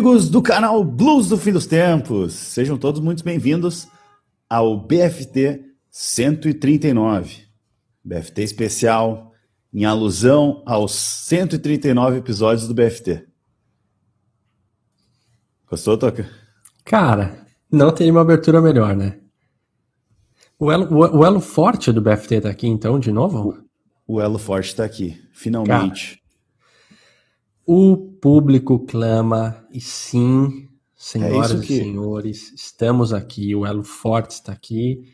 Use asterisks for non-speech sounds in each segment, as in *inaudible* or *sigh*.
Amigos do canal Blues do Fim dos Tempos, sejam todos muito bem-vindos ao BFT 139. BFT especial em alusão aos 139 episódios do BFT. Gostou, Toca? Cara, não teria uma abertura melhor, né? O elo, o, o elo forte do BFT tá aqui, então, de novo? O, o elo forte tá aqui, finalmente. Cara, o público clama, e sim, senhoras é e senhores, estamos aqui, o elo forte está aqui,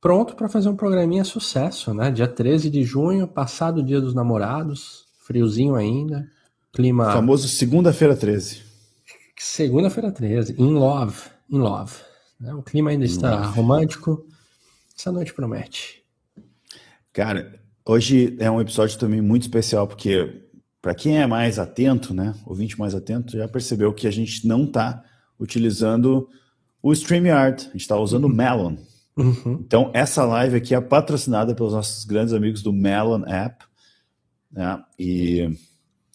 pronto para fazer um programinha sucesso, né? Dia 13 de junho, passado o dia dos namorados, friozinho ainda, clima... O famoso segunda-feira 13. Segunda-feira 13, in love, in love. Né? O clima ainda está love. romântico, essa noite promete. Cara, hoje é um episódio também muito especial, porque para quem é mais atento, né, ouvinte mais atento, já percebeu que a gente não está utilizando o StreamYard, a gente está usando o uhum. Melon. Uhum. Então, essa live aqui é patrocinada pelos nossos grandes amigos do Melon App. Né? E,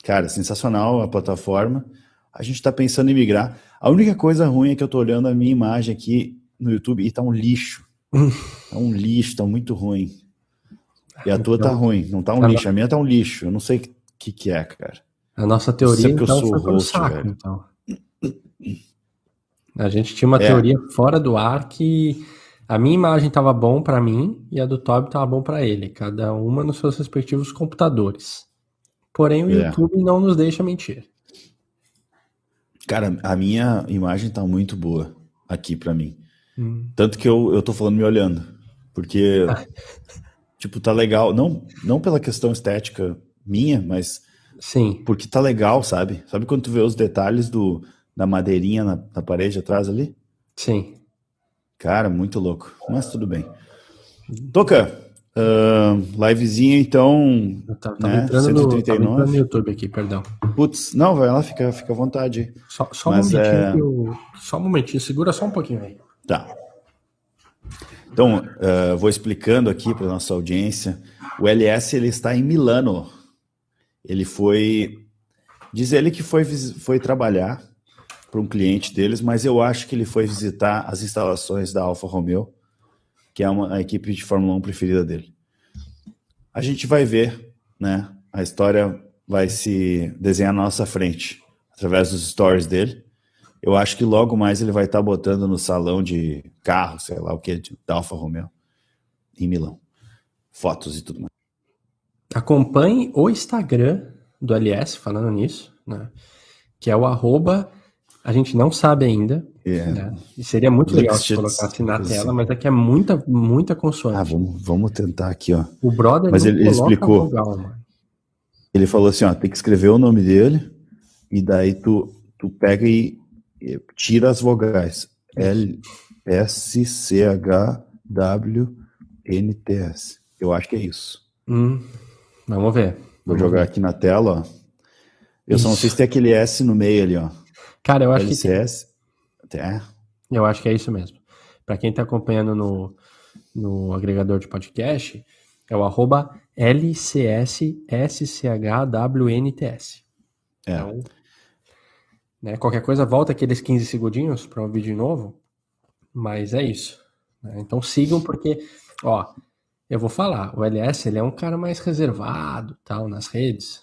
cara, sensacional a plataforma. A gente está pensando em migrar. A única coisa ruim é que eu estou olhando a minha imagem aqui no YouTube e está um lixo. Uhum. Tá um lixo, está muito ruim. E a tua tá então, ruim, não tá um tá lixo. A minha tá um lixo. Eu não sei que, que é, cara? A nossa teoria então, eu sou foi host, saco, velho. então. A gente tinha uma é. teoria fora do ar que a minha imagem estava bom para mim e a do Toby estava bom para ele, cada uma nos seus respectivos computadores. Porém, o é. YouTube não nos deixa mentir. Cara, a minha imagem tá muito boa aqui para mim. Hum. Tanto que eu, eu tô falando me olhando. Porque, *laughs* tipo, tá legal. Não, não pela questão estética minha, mas sim, porque tá legal, sabe? Sabe quando tu vê os detalhes do da madeirinha na, na parede atrás ali? Sim. Cara, muito louco. Mas tudo bem. Toca, uh, livezinha então. Tá, né? entrando 139. No, no YouTube aqui, perdão. Putz, não, vai lá, fica, fica à vontade. Só, só Mas, um momentinho, é... eu... só um momentinho, segura só um pouquinho aí. Tá. Então, uh, vou explicando aqui para nossa audiência. O LS ele está em Milano, ele foi. Diz ele que foi, foi trabalhar para um cliente deles, mas eu acho que ele foi visitar as instalações da Alfa Romeo, que é uma, a equipe de Fórmula 1 preferida dele. A gente vai ver, né? A história vai se desenhar na nossa frente, através dos stories dele. Eu acho que logo mais ele vai estar botando no salão de carro, sei lá o que, da Alfa Romeo, em Milão. Fotos e tudo mais. Acompanhe o Instagram do LS, falando nisso, né? Que é o arroba, a gente não sabe ainda. Yeah. É. Né? E seria muito legal se colocasse na tela, mas aqui é muita, muita consoante. Ah, vamos, vamos tentar aqui, ó. O brother mas ele, ele explicou. Vogal, ele falou assim, ó, tem que escrever o nome dele e daí tu, tu pega e, e tira as vogais. L, S, C, H, W, N, T, S. Eu acho que é isso. Hum. Vamos ver. Vou Vamos jogar ver. aqui na tela, ó. Eu Isso. só não sei se tem aquele S no meio ali, ó. Cara, eu acho LCS. que tem. É. Eu acho que é isso mesmo. Para quem está acompanhando no, no agregador de podcast, é o arroba LCSSCHWNTS. É. Então, né, qualquer coisa, volta aqueles 15 segundinhos para um vídeo novo, mas é isso. Né? Então sigam, porque, ó, eu vou falar, o LS ele é um cara mais reservado, tal, nas redes.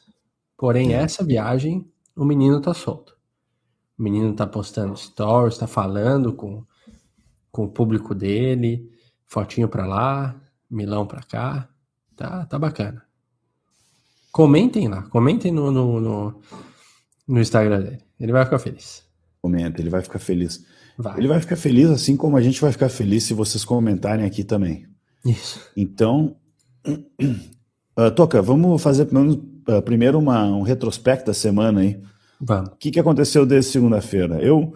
Porém, é. essa viagem, o menino tá solto. O menino tá postando stories, tá falando com, com o público dele, fotinho pra lá, milão pra cá. Tá, tá bacana. Comentem lá, comentem no, no, no, no Instagram dele. Ele vai ficar feliz. Comenta, ele vai ficar feliz. Vai. Ele vai ficar feliz assim como a gente vai ficar feliz se vocês comentarem aqui também. Isso. Então, uh, *clears throat* Toca, vamos fazer uh, primeiro uma, um retrospecto da semana aí. Vamos. O que, que aconteceu desde segunda-feira? Eu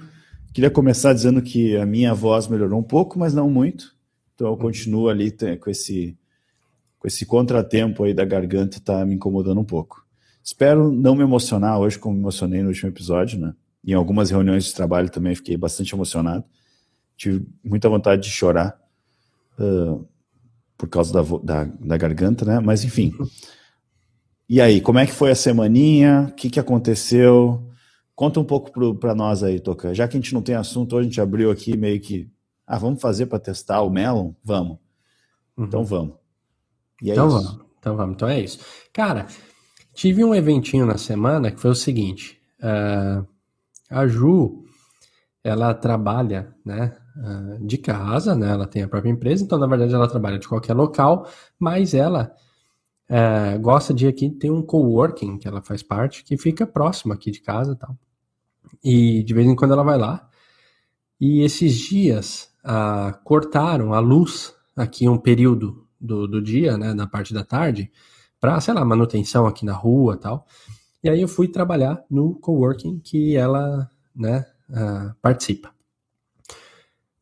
queria começar dizendo que a minha voz melhorou um pouco, mas não muito. Então eu continuo ali com esse, com esse contratempo aí da garganta, tá me incomodando um pouco. Espero não me emocionar hoje como me emocionei no último episódio, né? Em algumas reuniões de trabalho também fiquei bastante emocionado. Tive muita vontade de chorar. Uh, por causa da, da, da garganta, né? Mas enfim. E aí, como é que foi a semaninha? O que, que aconteceu? Conta um pouco para nós aí, Toca. Já que a gente não tem assunto, hoje a gente abriu aqui meio que. Ah, vamos fazer para testar o Melon? Vamos. Uhum. Então vamos. É então isso. vamos. Então vamos. Então é isso. Cara, tive um eventinho na semana que foi o seguinte. Uh, a Ju, ela trabalha, né, uh, de casa, né? Ela tem a própria empresa, então na verdade ela trabalha de qualquer local, mas ela uh, gosta de aqui ter um coworking que ela faz parte, que fica próximo aqui de casa, tal. E de vez em quando ela vai lá. E esses dias uh, cortaram a luz aqui um período do, do dia, né, na parte da tarde, para, sei lá, manutenção aqui na rua tal. E aí eu fui trabalhar no coworking que ela, né, uh, participa.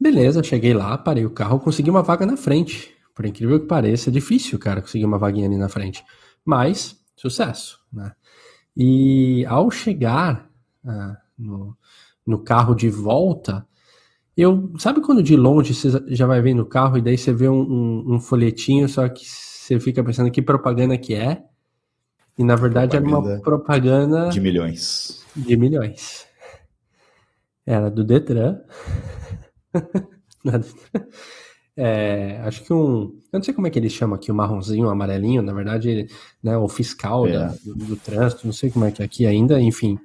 Beleza, cheguei lá, parei o carro, consegui uma vaga na frente. Por incrível que pareça, é difícil, cara, conseguir uma vaguinha ali na frente. Mas, sucesso, né? E ao chegar uh, no, no carro de volta, eu. Sabe quando de longe você já vai vendo o carro e daí você vê um, um, um, folhetinho, só que você fica pensando que propaganda que é? E na verdade propaganda era uma propaganda. De milhões. De milhões. Era do Detran. *laughs* é, acho que um. Eu não sei como é que ele chama aqui, o marronzinho, o amarelinho, na verdade, né, o fiscal é. da, do, do, trânsito, não sei como é que é aqui ainda, enfim.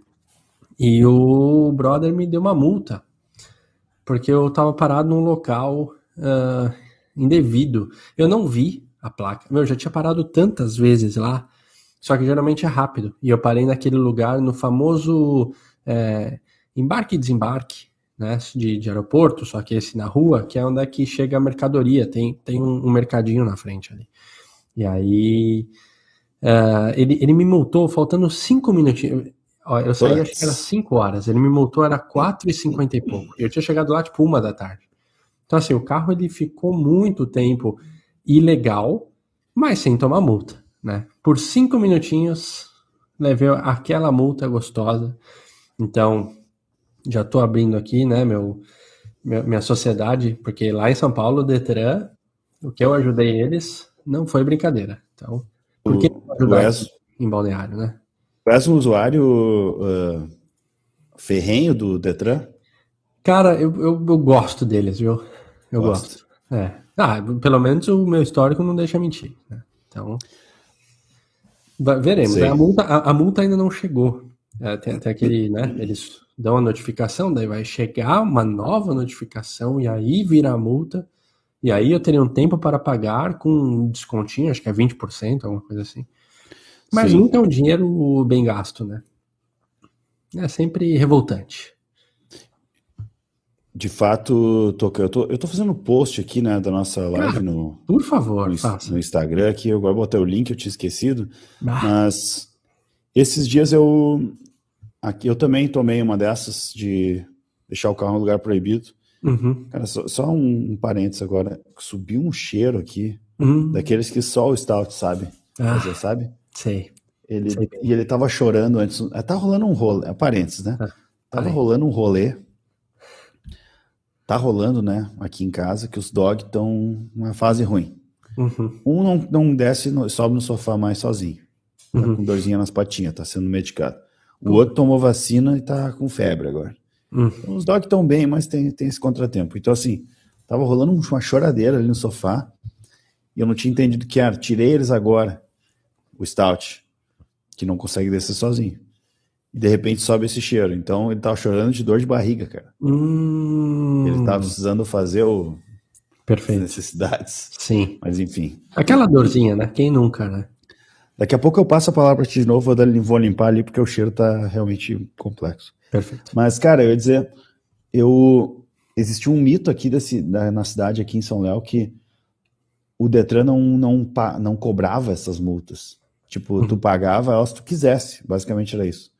E o brother me deu uma multa, porque eu tava parado num local uh, indevido. Eu não vi a placa. Meu, eu já tinha parado tantas vezes lá, só que geralmente é rápido. E eu parei naquele lugar, no famoso é, embarque e desembarque, né, de, de, aeroporto, só que esse na rua, que é onde é que chega a mercadoria, tem, tem um, um mercadinho na frente ali. E aí uh, ele, ele me multou faltando cinco minutinhos. Ó, eu saí, acho que era 5 horas. Ele me multou, era 4 e 50 e pouco. Eu tinha chegado lá, tipo, uma da tarde. Então, assim, o carro, ele ficou muito tempo ilegal, mas sem tomar multa, né? Por cinco minutinhos, levei aquela multa gostosa. Então, já tô abrindo aqui, né, meu, minha sociedade, porque lá em São Paulo, o Detran, o que eu ajudei eles, não foi brincadeira. Então, por que ajudar em balneário, né? Tu és um usuário uh, ferrenho do Detran? Cara, eu, eu, eu, gosto deles, viu? Eu gosto. gosto. É. Ah, pelo menos o meu histórico não deixa mentir. Né? Então, veremos. A multa, a, a, multa ainda não chegou. É, tem até aquele, né? Eles dão a notificação, daí vai chegar uma nova notificação e aí vira a multa. E aí eu teria um tempo para pagar com um descontinho, acho que é 20%, alguma coisa assim. Mas Sim. nunca é um dinheiro bem gasto, né? É sempre revoltante. De fato, eu, tô, eu tô fazendo post aqui né, da nossa live no. Por favor, no, no Instagram aqui. Eu agora botei o link, eu tinha esquecido. Ah. Mas esses dias eu. Aqui eu também tomei uma dessas de deixar o carro no lugar proibido. Uhum. Cara, só, só um, um parênteses agora. Subiu um cheiro aqui, uhum. daqueles que só o Stout sabe ah. fazer, sabe? Sei. Ele, Sei e ele tava chorando antes. Tá rolando um rolê, é parênteses, né? Ah, tava rolando um rolê. Tá rolando, né? Aqui em casa, que os dogs estão numa fase ruim. Uhum. Um não, não desce, sobe no sofá mais sozinho. Tá uhum. com dorzinha nas patinhas, tá sendo medicado. O outro tomou vacina e tá com febre agora. Uhum. Então, os dogs estão bem, mas tem, tem esse contratempo. Então, assim, tava rolando uma choradeira ali no sofá. E eu não tinha entendido que era. Tirei eles agora o Stout, que não consegue descer sozinho. E de repente sobe esse cheiro. Então ele tava chorando de dor de barriga, cara. Hum. Ele tava precisando fazer o. Perfeito. As necessidades. Sim. Mas enfim. Aquela dorzinha, né? Quem nunca, né? Daqui a pouco eu passo a palavra para ti de novo, vou limpar ali, porque o cheiro tá realmente complexo. Perfeito. Mas, cara, eu ia dizer, eu. Existiu um mito aqui desse, da, na cidade, aqui em São Léo, que o Detran não, não, não cobrava essas multas. Tipo, uhum. tu pagava elas se tu quisesse, basicamente era isso.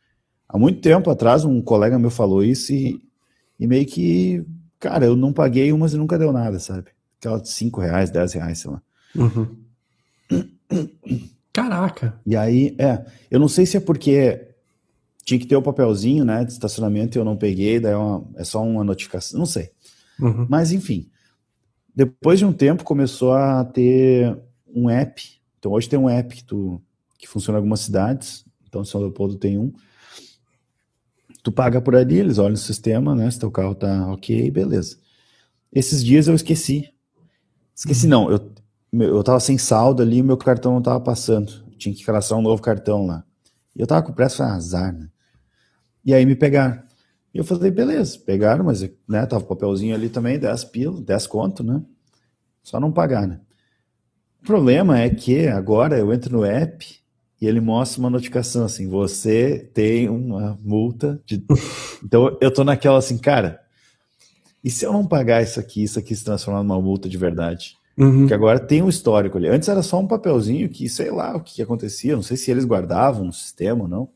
Há muito tempo atrás, um colega meu falou isso e, e meio que, cara, eu não paguei umas e nunca deu nada, sabe? Aquela de 5 reais, 10 reais, sei lá. Uhum. *clears throat* Caraca! E aí, é, eu não sei se é porque tinha que ter o papelzinho, né, de estacionamento e eu não peguei, daí é, uma, é só uma notificação, não sei. Uhum. Mas enfim, depois de um tempo começou a ter um app. Então hoje tem um app que tu que funciona em algumas cidades. Então, São Leopoldo tem um. tu paga por ali, eles olham o sistema, né? Se teu carro tá ok, beleza. Esses dias eu esqueci. Esqueci não, eu, eu tava sem saldo ali e meu cartão não tava passando. Tinha que cadastrar um novo cartão lá. E eu tava com pressa, foi azar, né? E aí me pegaram. E eu falei, beleza, pegaram, mas né, tava o papelzinho ali também, 10 pila, 10 conto, né? Só não pagar, né? O problema é que agora eu entro no app e ele mostra uma notificação assim, você tem uma multa de... *laughs* Então eu tô naquela assim, cara, e se eu não pagar isso aqui, isso aqui se transformar numa multa de verdade? Uhum. Porque agora tem um histórico ali. Antes era só um papelzinho que, sei lá, o que, que acontecia, não sei se eles guardavam no sistema ou não.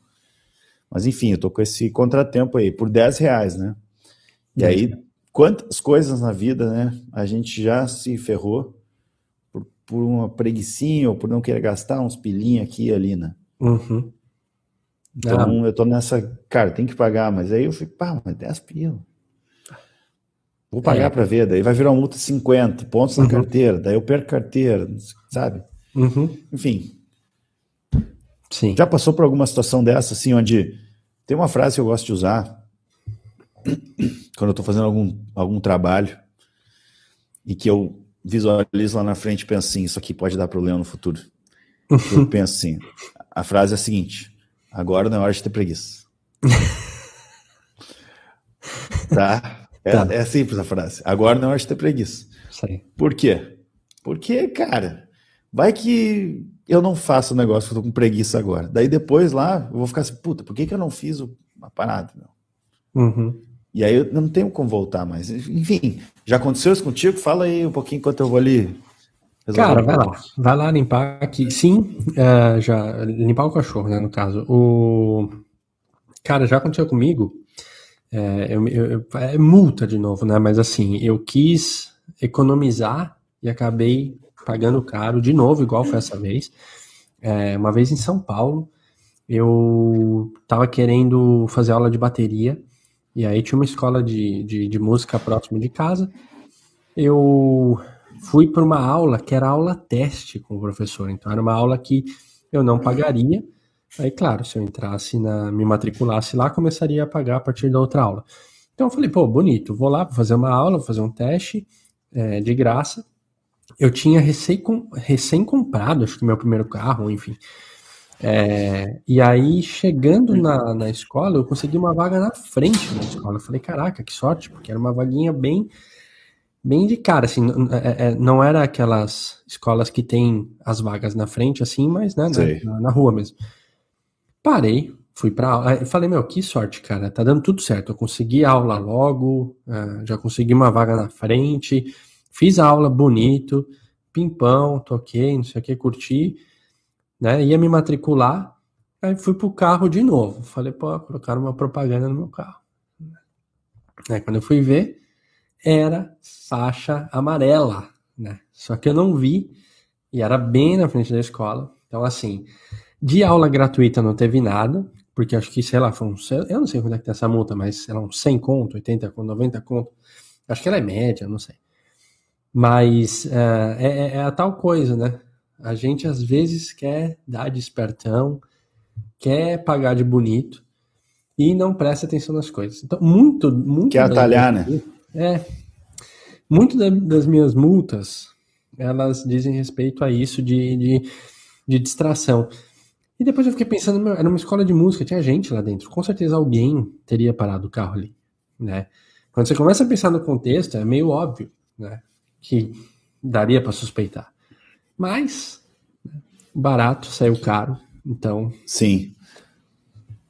Mas enfim, eu tô com esse contratempo aí, por 10 reais, né? E aí, quantas coisas na vida, né? A gente já se ferrou por, por uma preguiçinha ou por não querer gastar uns pilinhos aqui e ali, né? Uhum. Então ah. eu tô nessa, cara, tem que pagar, mas aí eu fico, pá, mas 10 pila. Vou pagar é. para ver, daí vai virar uma multa de 50 pontos na uhum. carteira, daí eu perco carteira, sabe? Uhum. Enfim. Sim. Já passou por alguma situação dessa, assim, onde tem uma frase que eu gosto de usar *clears throat* quando eu estou fazendo algum, algum trabalho e que eu visualizo lá na frente e penso assim, isso aqui pode dar problema no futuro. *laughs* eu penso assim, a frase é a seguinte, agora não é hora de ter preguiça. *laughs* tá? É, tá. é simples a frase. Agora não é hora de ter preguiça. Sei. Por quê? Porque, cara, vai que eu não faço o negócio que eu tô com preguiça agora. Daí depois lá, eu vou ficar assim, puta, por que, que eu não fiz uma parada? Meu? Uhum. E aí eu não tenho como voltar mais. Enfim, já aconteceu isso contigo? Fala aí um pouquinho enquanto eu vou ali. Cara, vai lá. Vai lá limpar aqui. Sim, uh, já limpar o cachorro, né, no caso. O Cara, já aconteceu comigo é, eu, eu, é multa de novo, né? Mas assim, eu quis economizar e acabei pagando caro de novo, igual foi essa vez. É, uma vez em São Paulo, eu tava querendo fazer aula de bateria, e aí tinha uma escola de, de, de música próximo de casa. Eu fui para uma aula que era aula teste com o professor, então era uma aula que eu não pagaria Aí, claro, se eu entrasse na, me matriculasse lá, começaria a pagar a partir da outra aula. Então eu falei, pô, bonito, vou lá, vou fazer uma aula, vou fazer um teste é, de graça. Eu tinha recém, recém comprado, acho que meu primeiro carro, enfim. É, e aí, chegando na, na escola, eu consegui uma vaga na frente da escola. Eu falei, caraca, que sorte, porque era uma vaguinha bem bem de cara, assim, é, é, não era aquelas escolas que tem as vagas na frente, assim, mas né, na, na, rua mesmo. Parei, fui para aula. Falei, meu, que sorte, cara. Tá dando tudo certo. Eu consegui aula logo, uh, já consegui uma vaga na frente, fiz a aula bonito, pimpão, toquei, não sei o que, curti, né? Ia me matricular, aí fui pro carro de novo. Falei, pô, colocaram uma propaganda no meu carro. Aí, quando eu fui ver, era faixa amarela, né? Só que eu não vi e era bem na frente da escola. Então, assim, de aula gratuita não teve nada, porque acho que, sei lá, foi um, eu não sei quando é que tem essa multa, mas sei lá, uns 100 conto, 80 conto, 90 conto. Acho que ela é média, não sei. Mas uh, é, é, a tal coisa, né? A gente às vezes quer dar de espertão, quer pagar de bonito e não presta atenção nas coisas. Então, muito, muito. Quer atalhar, né? É. Muito das minhas multas, elas dizem respeito a isso de, de, de distração. E depois eu fiquei pensando, meu, era uma escola de música, tinha gente lá dentro. Com certeza alguém teria parado o carro ali, né? Quando você começa a pensar no contexto, é meio óbvio, né? Que daria para suspeitar. Mas, né, barato saiu caro, então... Sim.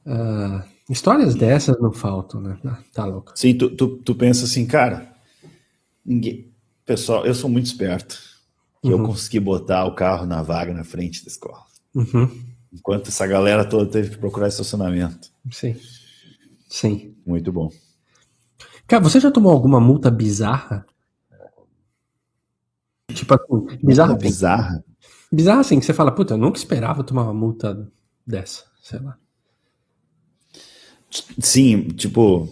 Uh, histórias dessas não faltam, né? Ah, tá louco. Sim, tu, tu, tu pensa assim, cara, ninguém... Pessoal, eu sou muito esperto. Que uhum. eu consegui botar o carro na vaga na frente da escola. Uhum. Enquanto essa galera toda teve que procurar estacionamento. Sim. Sim. Muito bom. Cara, você já tomou alguma multa bizarra? Tipo assim, bizarra. Multa bizarra? Bizarra assim, que você fala, puta, eu nunca esperava tomar uma multa dessa, sei lá. Sim, tipo,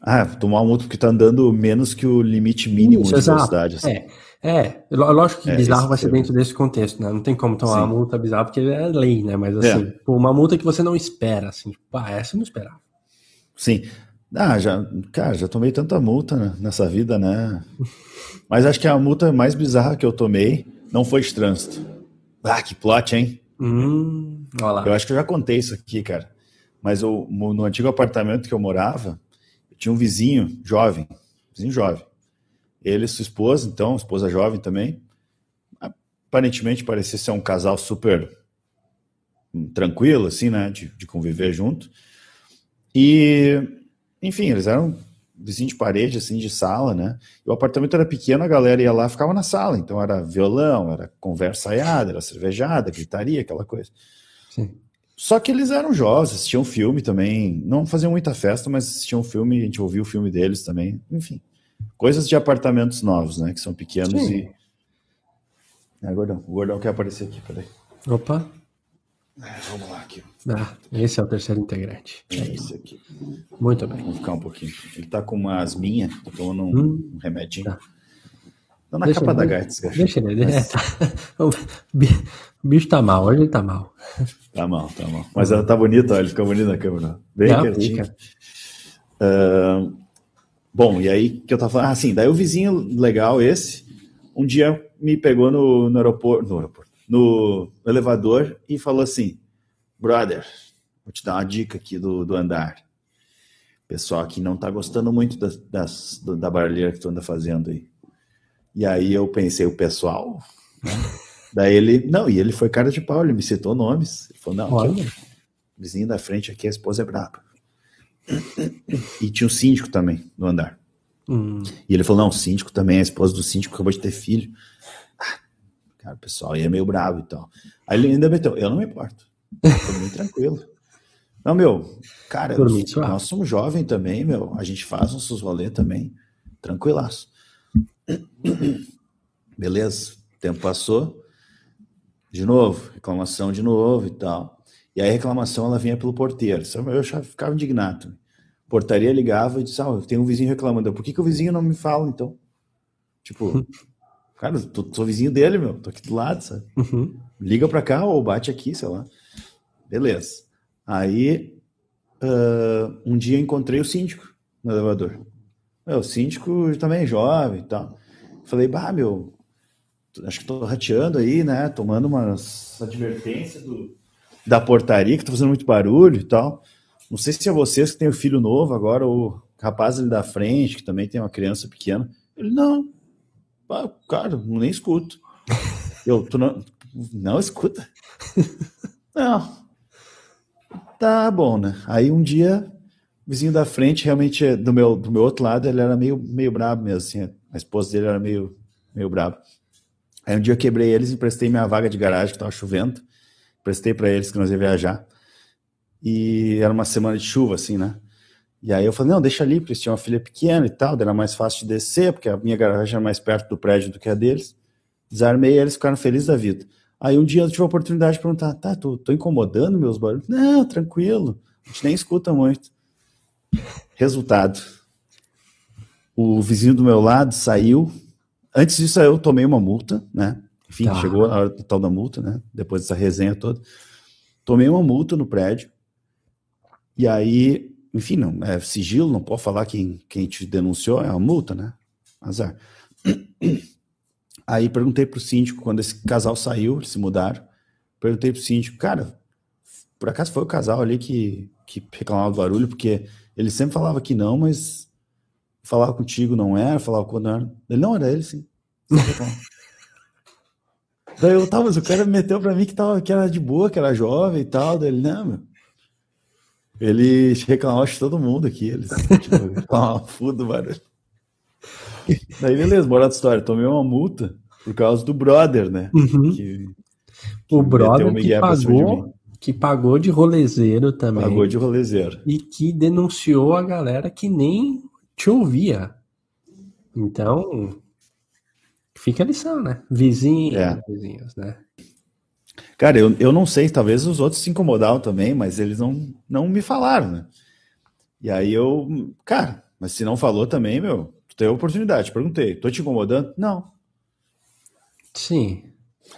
ah, tomar uma multa porque tá andando menos que o limite mínimo Isso, de velocidade. Assim. É. É, lógico que é, bizarro vai ser dentro desse contexto, né? Não tem como tomar Sim. uma multa bizarra porque é lei, né? Mas assim, é. uma multa que você não espera, assim, tipo, ah, essa eu não esperava. Sim. Ah, já, cara, já tomei tanta multa nessa vida, né? Mas acho que a multa mais bizarra que eu tomei não foi de trânsito. Ah, que plot, hein? Hum, eu acho que eu já contei isso aqui, cara. Mas eu, no antigo apartamento que eu morava, eu tinha um vizinho jovem, vizinho jovem. Ele e sua esposa, então, esposa jovem também. Aparentemente parecia ser um casal super tranquilo, assim, né? De, de conviver junto. E, enfim, eles eram vizinho de parede, assim, de sala, né? E o apartamento era pequeno, a galera ia lá ficava na sala. Então era violão, era conversa aiada, era cervejada, gritaria, aquela coisa. Sim. Só que eles eram jovens, assistiam filme também. Não faziam muita festa, mas assistiam filme, a gente ouvia o filme deles também. Enfim, coisas de apartamentos novos, né? Que são pequenos Sim. e. É, gordão. O gordão quer aparecer aqui, peraí. Opa. É, vamos lá aqui. Ah, esse é o terceiro integrante. É esse aqui. Muito bem. Vamos ficar um pouquinho. Ele tá com uma asminha, tô tomando um, hum, um remedinho. Tá. Tá na deixa capa ele, da Gartz, Deixa ele. Mas... É, *laughs* tá. O bicho tá mal, hoje ele tá mal. Tá mal, tá mal. Mas ela tá bonita, olha, ele fica bonito na câmera. Bem Não, quietinho. Uh, bom, e aí que eu tava falando? Ah, sim, daí o vizinho legal esse, um dia me pegou no, no aeroporto, no aeroporto, no elevador e falou assim: brother, vou te dar uma dica aqui do, do andar. Pessoal aqui não tá gostando muito das, das, da barulheira que tu anda fazendo aí. E aí eu pensei, o pessoal. Né? Daí ele, não, e ele foi cara de pau, ele me citou nomes. Ele falou, não, aqui, vizinho da frente aqui, a esposa é braba. E tinha um síndico também no andar. Hum. E ele falou, não, o síndico também, a esposa do síndico acabou de ter filho. Ah, cara, o pessoal é meio bravo e tal. Aí ele ainda meteu, eu não me importo. Tô *laughs* tranquilo. Não, meu, cara, nós somos jovens também, meu. A gente faz nossos rolês também. Tranquilaço. Beleza, o tempo passou. De novo, reclamação de novo e tal. E aí a reclamação ela vinha pelo porteiro. Eu já ficava indignado. Portaria ligava e disse: Ah, tem um vizinho reclamando. Por que, que o vizinho não me fala, então? Tipo, *laughs* cara, tô, sou vizinho dele, meu. Tô aqui do lado, sabe? Uhum. Liga pra cá ou bate aqui, sei lá. Beleza. Aí, uh, um dia encontrei o síndico no elevador. Meu, o síndico também é jovem e tal. Falei, bah, meu, acho que tô rateando aí, né? Tomando umas advertências do, da portaria, que tô fazendo muito barulho e tal. Não sei se é vocês que têm o filho novo agora, ou rapaz ali da frente, que também tem uma criança pequena. Ele, não, ah, cara, nem escuto. *laughs* Eu, tu não, não escuta? *laughs* Não, Tá bom, né? Aí um dia, o vizinho da frente, realmente, do meu, do meu outro lado, ele era meio, meio brabo mesmo, assim. A esposa dele era meio, meio brabo. Aí um dia eu quebrei eles emprestei minha vaga de garagem, que tava chovendo. Prestei para eles que nós ia viajar. E era uma semana de chuva, assim, né? E aí eu falei, não, deixa ali, porque eles tinham uma filha pequena e tal, era mais fácil de descer, porque a minha garagem era mais perto do prédio do que a deles. Desarmei eles ficaram felizes da vida. Aí um dia eu tive a oportunidade de perguntar, tá, tô, tô incomodando meus barulhos? Não, tranquilo, a gente nem escuta muito. Resultado, o vizinho do meu lado saiu, antes disso eu tomei uma multa, né, enfim, tá. chegou a hora total da multa, né, depois dessa resenha toda, tomei uma multa no prédio, e aí, enfim, não, é sigilo, não pode falar quem, quem te denunciou, é uma multa, né, azar. Aí perguntei pro síndico, quando esse casal saiu, eles se mudaram, perguntei pro síndico, cara, por acaso foi o casal ali que, que reclamava do barulho, porque ele sempre falava que não, mas falava contigo não era, falava quando não era. Ele não era ele, sim. *laughs* Daí eu tava, mas o cara meteu pra mim que, tava, que era de boa, que era jovem e tal. Daí ele, não, meu. Ele reclamava de todo mundo aqui. Eles *laughs* tipo, reclamavam fundo do barulho. Daí, beleza, bora da história. Tomei uma multa por causa do brother, né? Uhum. Que, que o brother que pagou, que pagou de rolezeiro também. Pagou de rolezeiro. E que denunciou a galera que nem te ouvia. Então, fica a lição, né? Vizinhos, é. vizinhos, né? Cara, eu, eu não sei, talvez os outros se incomodavam também, mas eles não, não me falaram, né? E aí eu, cara, mas se não falou também, meu, Tu teve a oportunidade, perguntei. Tô te incomodando? Não. Sim.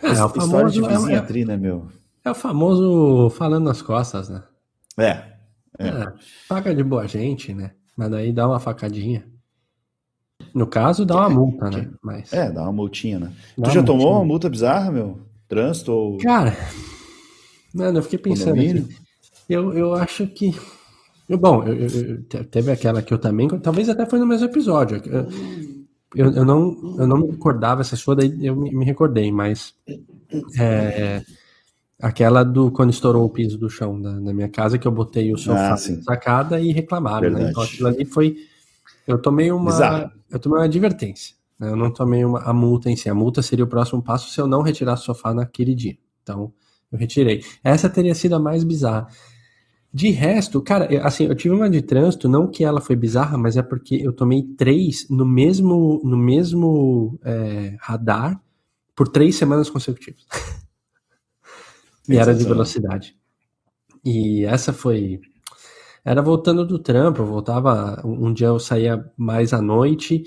É, é o famoso, de vizinha é, tri, né, meu? É o famoso falando nas costas, né? É, É. É, paga de boa gente, né? Mas daí dá uma facadinha. No caso, dá uma multa, né? Mas... É, dá uma multinha, né? Dá tu já tomou uma multa bizarra, meu? Trânsito ou. Cara, mano, eu fiquei pensando aqui. Eu, eu acho que. Eu, bom, eu, eu, teve aquela que eu também. Talvez até foi no mesmo episódio. Eu, eu, não, eu não me recordava essa sua, daí eu me, me recordei, mas. É, aquela do quando estourou o piso do chão da, da minha casa, que eu botei o sofá ah, na sacada e reclamaram, né? Então aquilo ali foi. Eu tomei uma. Exato. Eu tomei uma advertência. Né? Eu não tomei uma, a multa em si. A multa seria o próximo passo se eu não retirasse o sofá naquele dia. Então, eu retirei. Essa teria sido a mais bizarra. De resto, cara, assim, eu tive uma de trânsito, não que ela foi bizarra, mas é porque eu tomei três no mesmo, no mesmo é, radar por três semanas consecutivas. *laughs* e era de velocidade. E essa foi. Era voltando do trampo, eu voltava. Um dia eu saía mais à noite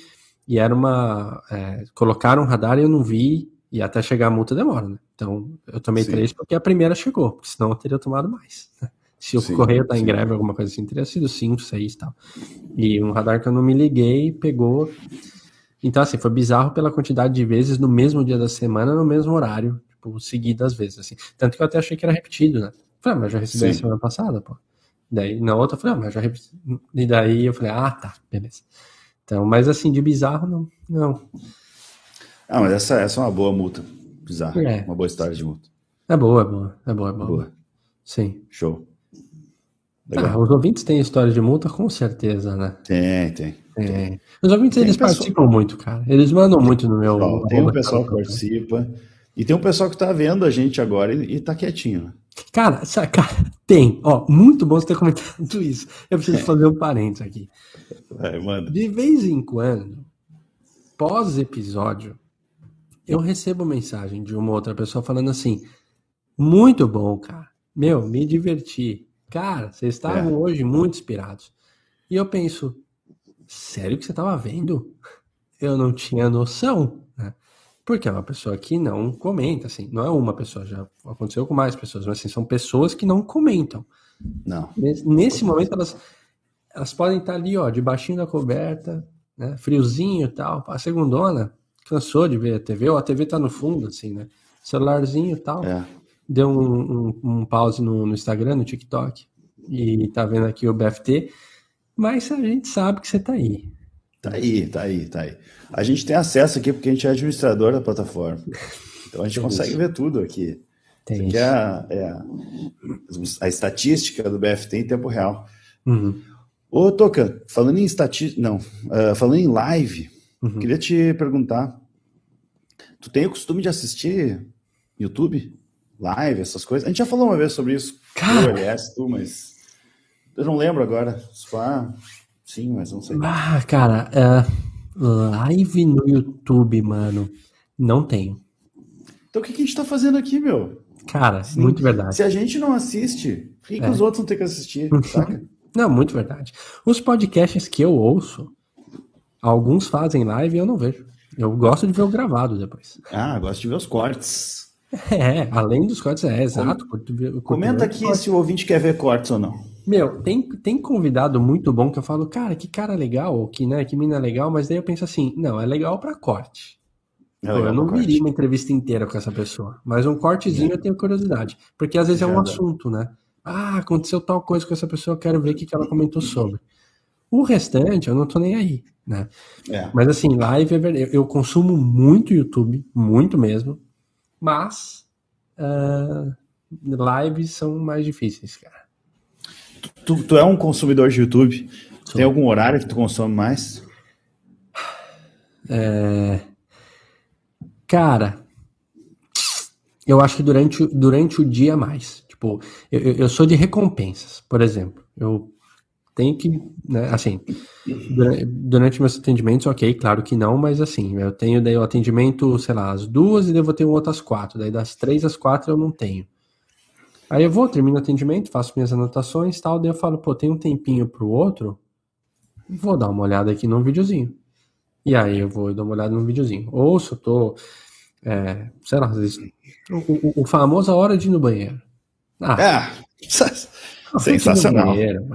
e era uma. É, colocaram um radar e eu não vi, e até chegar a multa demora, né? Então eu tomei Sim. três porque a primeira chegou, porque senão eu teria tomado mais. *laughs* Se o sim, correio tá em greve, alguma coisa assim, teria sido 5, 6 e tal. E um radar que eu não me liguei, pegou. Então, assim, foi bizarro pela quantidade de vezes no mesmo dia da semana, no mesmo horário, tipo, seguidas vezes, assim. Tanto que eu até achei que era repetido, né? Falei, ah, mas já recebi semana passada, pô. Daí, na outra, eu falei, ah, mas já. E daí eu falei, ah, tá, beleza. Então, mas assim, de bizarro, não. não. Ah, mas essa, essa é uma boa multa. Bizarra. É. Uma boa história de multa. É boa, é boa, é boa, é boa. boa. Sim. Show. Ah, os ouvintes têm história de multa, com certeza, né? Tem, tem. tem. Os ouvintes, tem eles pessoal... participam muito, cara. Eles mandam muito no meu... Pessoal, tem um pessoal que participa. E tem um pessoal que tá vendo a gente agora e, e tá quietinho. Né? Cara, cara, *laughs* tem. Ó, muito bom você ter comentado *laughs* isso. Eu preciso é. fazer um parênteses aqui. Vai, manda. De vez em quando, pós-episódio, eu recebo mensagem de uma outra pessoa falando assim: muito bom, cara. Meu, me diverti. Cara, vocês estavam é. hoje muito inspirados. E eu penso, sério que você estava vendo? Eu não tinha noção? Porque é uma pessoa que não comenta, assim. Não é uma pessoa, já aconteceu com mais pessoas, mas assim, são pessoas que não comentam. Não. Nesse, nesse momento, elas, elas podem estar ali, ó, debaixinho da coberta, né? Friozinho e tal. A segundona cansou de ver a TV, ou a TV tá no fundo, assim, né? Celularzinho e tal. É deu um, um, um pause no, no, Instagram, no TikTok, e tá vendo aqui o BFT, mas a gente sabe que você tá aí. Tá aí, tá aí, tá aí. A gente tem acesso aqui porque a gente é administrador da plataforma. Então a gente *laughs* consegue ver tudo aqui. Tem isso aqui é, a, é a, a, estatística do BFT em tempo real. Uhum. Ô, Toca, falando em estatística. Não, uh, falando em live, uhum. queria te perguntar. Tu tem o costume de assistir YouTube? live, essas coisas. A gente já falou uma vez sobre isso. Cara. Tu, mas. Eu não lembro agora. Só... Sim, mas não sei. Ah, cara, uh, live no YouTube, mano. Não tenho. Então o que, que a gente tá fazendo aqui, meu? Cara, Sim. muito verdade. Se a gente não assiste, por que, é. que os outros não têm que assistir? Saca? *laughs* Não, muito verdade. Os podcasts que eu ouço, alguns fazem live e eu não vejo. Eu gosto de ver o gravado depois. Ah, gosto de ver os cortes. *laughs* É, além dos cortes, é, exato. Comenta aqui se o ouvinte quer ver cortes ou não. Meu, tem, tem convidado muito bom que eu falo, cara, que cara legal, que, né, que mina legal, mas daí eu penso assim, não, é legal para corte. É eu não viria uma entrevista inteira com essa pessoa, mas um cortezinho é. eu tenho curiosidade, porque às vezes é um assunto, né? Ah, aconteceu tal coisa com essa pessoa, eu quero ver o que, que ela comentou sobre. O restante eu não tô nem aí, né? É. Mas assim, live é verdade. Eu consumo muito YouTube, muito mesmo. Mas uh, lives são mais difíceis, cara. Tu, tu é um consumidor de YouTube? Sou. Tem algum horário que tu consome mais? É... Cara, eu acho que durante, durante o dia mais. Tipo, eu, eu sou de recompensas, por exemplo. Eu tem que, né, assim, durante meus atendimentos, ok, claro que não, mas assim, eu tenho daí o atendimento, sei lá, às duas e devo ter um outro às quatro, daí das três às quatro eu não tenho. Aí eu vou, termino o atendimento, faço minhas anotações tal, daí eu falo, pô, tem um tempinho pro outro, vou dar uma olhada aqui num videozinho. E aí eu vou dar uma olhada num videozinho. Ou se eu tô, é, sei lá, às vezes, o, o, o famoso a hora de ir no banheiro. Ah, é. *laughs* Sensacional. Banheiro,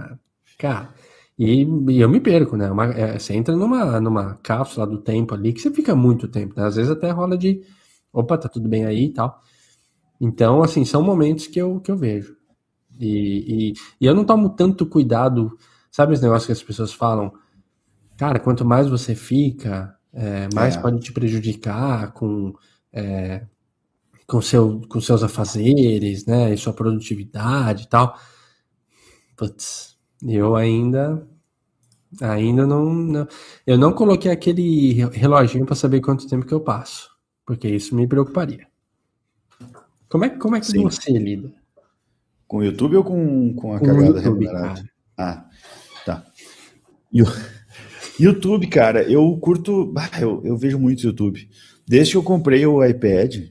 Cara, e, e, eu me perco, né? Uma, é, você entra numa, numa cápsula do tempo ali que você fica muito tempo, né? Às vezes até rola de opa, tá tudo bem aí e tal. Então, assim, são momentos que eu, que eu vejo. E, e, e eu não tomo tanto cuidado, sabe os negócios que as pessoas falam? Cara, quanto mais você fica, é, mais é. pode te prejudicar com, é, com, seu, com seus afazeres, né? E sua produtividade e tal. Putz, eu ainda ainda não, não, eu não coloquei aquele reloginho para saber quanto tempo que eu passo, porque isso me preocuparia. Como é, como é que Sim. você lida? Com o YouTube ou com, com a com cagada YouTube, remunerada? Ah, tá. *laughs* YouTube, cara, eu curto. Eu, eu vejo muito YouTube. Desde que eu comprei o iPad,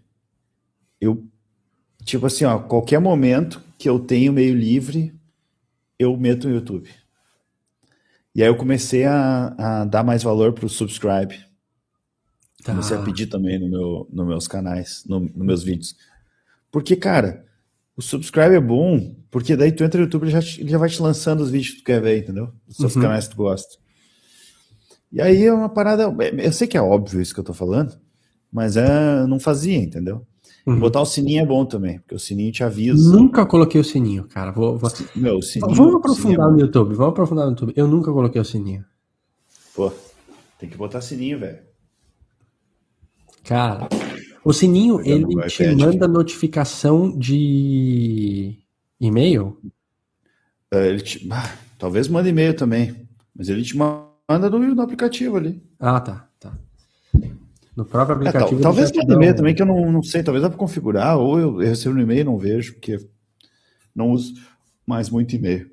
eu. Tipo assim, ó, qualquer momento que eu tenho meio livre, eu meto no YouTube. E aí eu comecei a, a dar mais valor pro subscribe. Tá. Comecei a pedir também no meu, nos meus canais, no, nos meus vídeos. Porque, cara, o subscribe é bom, porque daí tu entra no YouTube e já, ele já vai te lançando os vídeos que tu quer ver, entendeu? Os seus uhum. canais que tu gosta. E aí é uma parada. Eu sei que é óbvio isso que eu tô falando, mas é, não fazia, entendeu? Uhum. Botar o sininho é bom também, porque o sininho te avisa. Nunca coloquei o sininho, cara. Vou, vou... Meu, sininho, vamos aprofundar sininho é no YouTube, vamos aprofundar no YouTube. Eu nunca coloquei o sininho. Pô, tem que botar sininho, velho. Cara, o sininho, ele te manda notificação de e-mail? É, ele te... ah, talvez mande e-mail também, mas ele te manda no, no aplicativo ali. Ah, tá, tá. No próprio aplicativo. É, talvez mande e-mail um... também, que eu não, não sei, talvez dá para configurar, ou eu, eu recebo no e-mail e não vejo, porque não uso mais muito e-mail.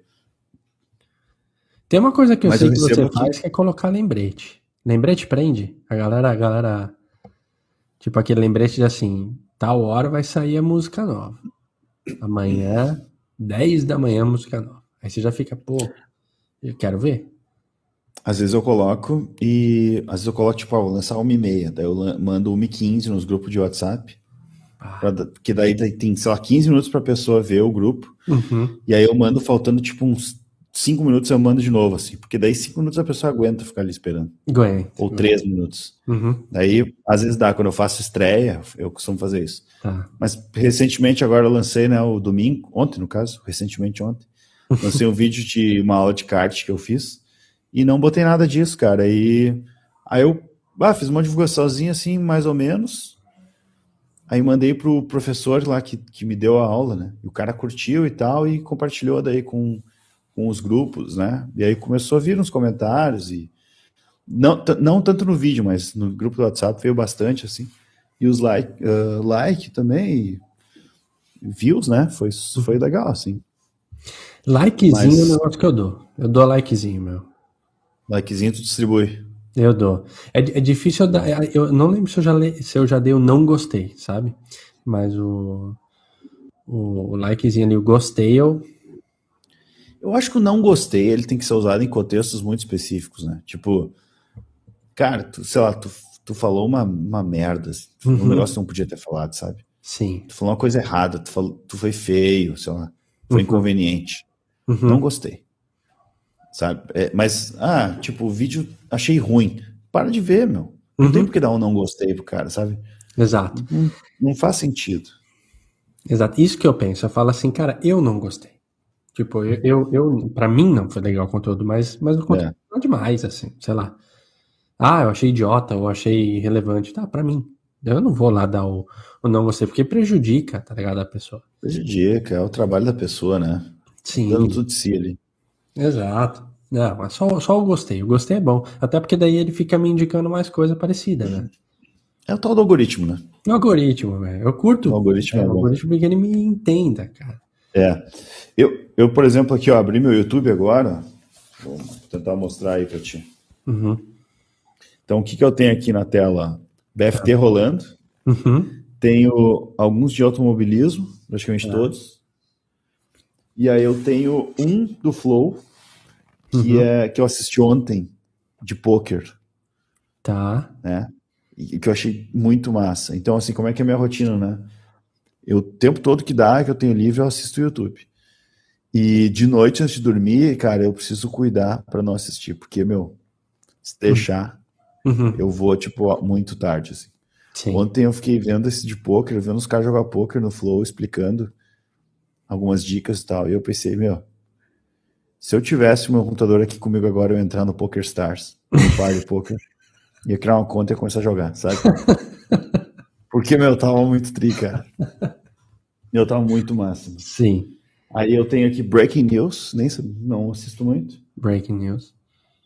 Tem uma coisa que eu Mas sei eu que você faz que é colocar lembrete. Lembrete prende? A galera, a galera Tipo aquele lembrete de assim, tal hora vai sair a música nova. Amanhã, 10 da manhã, música nova. Aí você já fica, pô, eu quero ver. Às vezes eu coloco e às vezes eu coloco, tipo, ó, vou lançar uma e meia. Daí eu mando uma e 15 nos grupos de WhatsApp. Ah. Pra, que daí tem, sei lá, 15 minutos pra pessoa ver o grupo. Uhum. E aí eu mando faltando, tipo, uns cinco minutos eu mando de novo, assim, porque daí cinco minutos a pessoa aguenta ficar ali esperando. Aguenta. Ou três minutos. Uhum. Daí, às vezes dá, quando eu faço estreia, eu costumo fazer isso. Tá. Mas recentemente, agora eu lancei, né, o domingo, ontem no caso, recentemente ontem, *laughs* lancei um vídeo de uma aula de kart que eu fiz e não botei nada disso, cara. E aí eu ah, fiz uma divulgaçãozinha assim, mais ou menos. Aí mandei pro professor lá que, que me deu a aula, né? E o cara curtiu e tal e compartilhou daí com com os grupos, né? E aí começou a vir uns comentários e não, não tanto no vídeo, mas no grupo do WhatsApp veio bastante assim. E os like, uh, like também, views, né? Foi, foi legal, assim. Likezinho mas... é o negócio que eu dou. Eu dou likezinho, meu. Likezinho tu distribui. Eu dou. É, é difícil eu dar. É, eu não lembro se eu já, se eu já dei o não gostei, sabe? Mas o, o, o likezinho ali, o gostei, eu eu acho que o não gostei, ele tem que ser usado em contextos muito específicos, né? Tipo, cara, tu, sei lá, tu, tu falou uma, uma merda, assim, uhum. um negócio que não podia ter falado, sabe? Sim. Tu falou uma coisa errada, tu, falou, tu foi feio, sei lá, foi uhum. inconveniente. Uhum. Não gostei. Sabe? É, mas, ah, tipo, o vídeo achei ruim. Para de ver, meu. Não uhum. tem por que dar um não gostei pro cara, sabe? Exato. Não, não faz sentido. Exato. Isso que eu penso. Eu falo assim, cara, eu não gostei. Tipo, eu, eu, eu para mim não foi legal o conteúdo, mas, mas o conteúdo é. é demais, assim, sei lá. Ah, eu achei idiota, ou achei irrelevante. Tá, pra mim. Eu não vou lá dar o, o não gostei, porque prejudica, tá ligado, a pessoa. Prejudica, é o trabalho da pessoa, né? Sim. Dando tudo de si ali. Exato. Não, mas só, só o gostei. O gostei é bom. Até porque daí ele fica me indicando mais coisa parecida, né? É o tal do algoritmo, né? O algoritmo, velho. Eu curto. O algoritmo é, é bom. O algoritmo porque ele me entenda, cara. É. Eu, eu, por exemplo, aqui, ó, abri meu YouTube agora. Vou tentar mostrar aí para ti. Uhum. Então, o que, que eu tenho aqui na tela? BFT tá. rolando. Uhum. Tenho alguns de automobilismo, praticamente tá. todos. E aí eu tenho um do Flow, que uhum. é que eu assisti ontem, de poker. Tá. Né? E que eu achei muito massa. Então, assim, como é que é a minha rotina, né? Eu, o tempo todo que dá, que eu tenho livre, eu assisto o YouTube. E de noite, antes de dormir, cara, eu preciso cuidar para não assistir, porque, meu, se deixar, uhum. eu vou, tipo, muito tarde, assim. Sim. Ontem eu fiquei vendo esse de poker, vendo os caras jogar poker no Flow, explicando algumas dicas e tal. E eu pensei, meu, se eu tivesse o meu computador aqui comigo agora, eu entrar no Poker Stars, no *laughs* par de poker, ia criar uma conta e começar a jogar, sabe? Porque, meu, tava muito tri, cara. Eu tava muito máximo. Sim. Aí eu tenho aqui Breaking News, nem não assisto muito. Breaking News.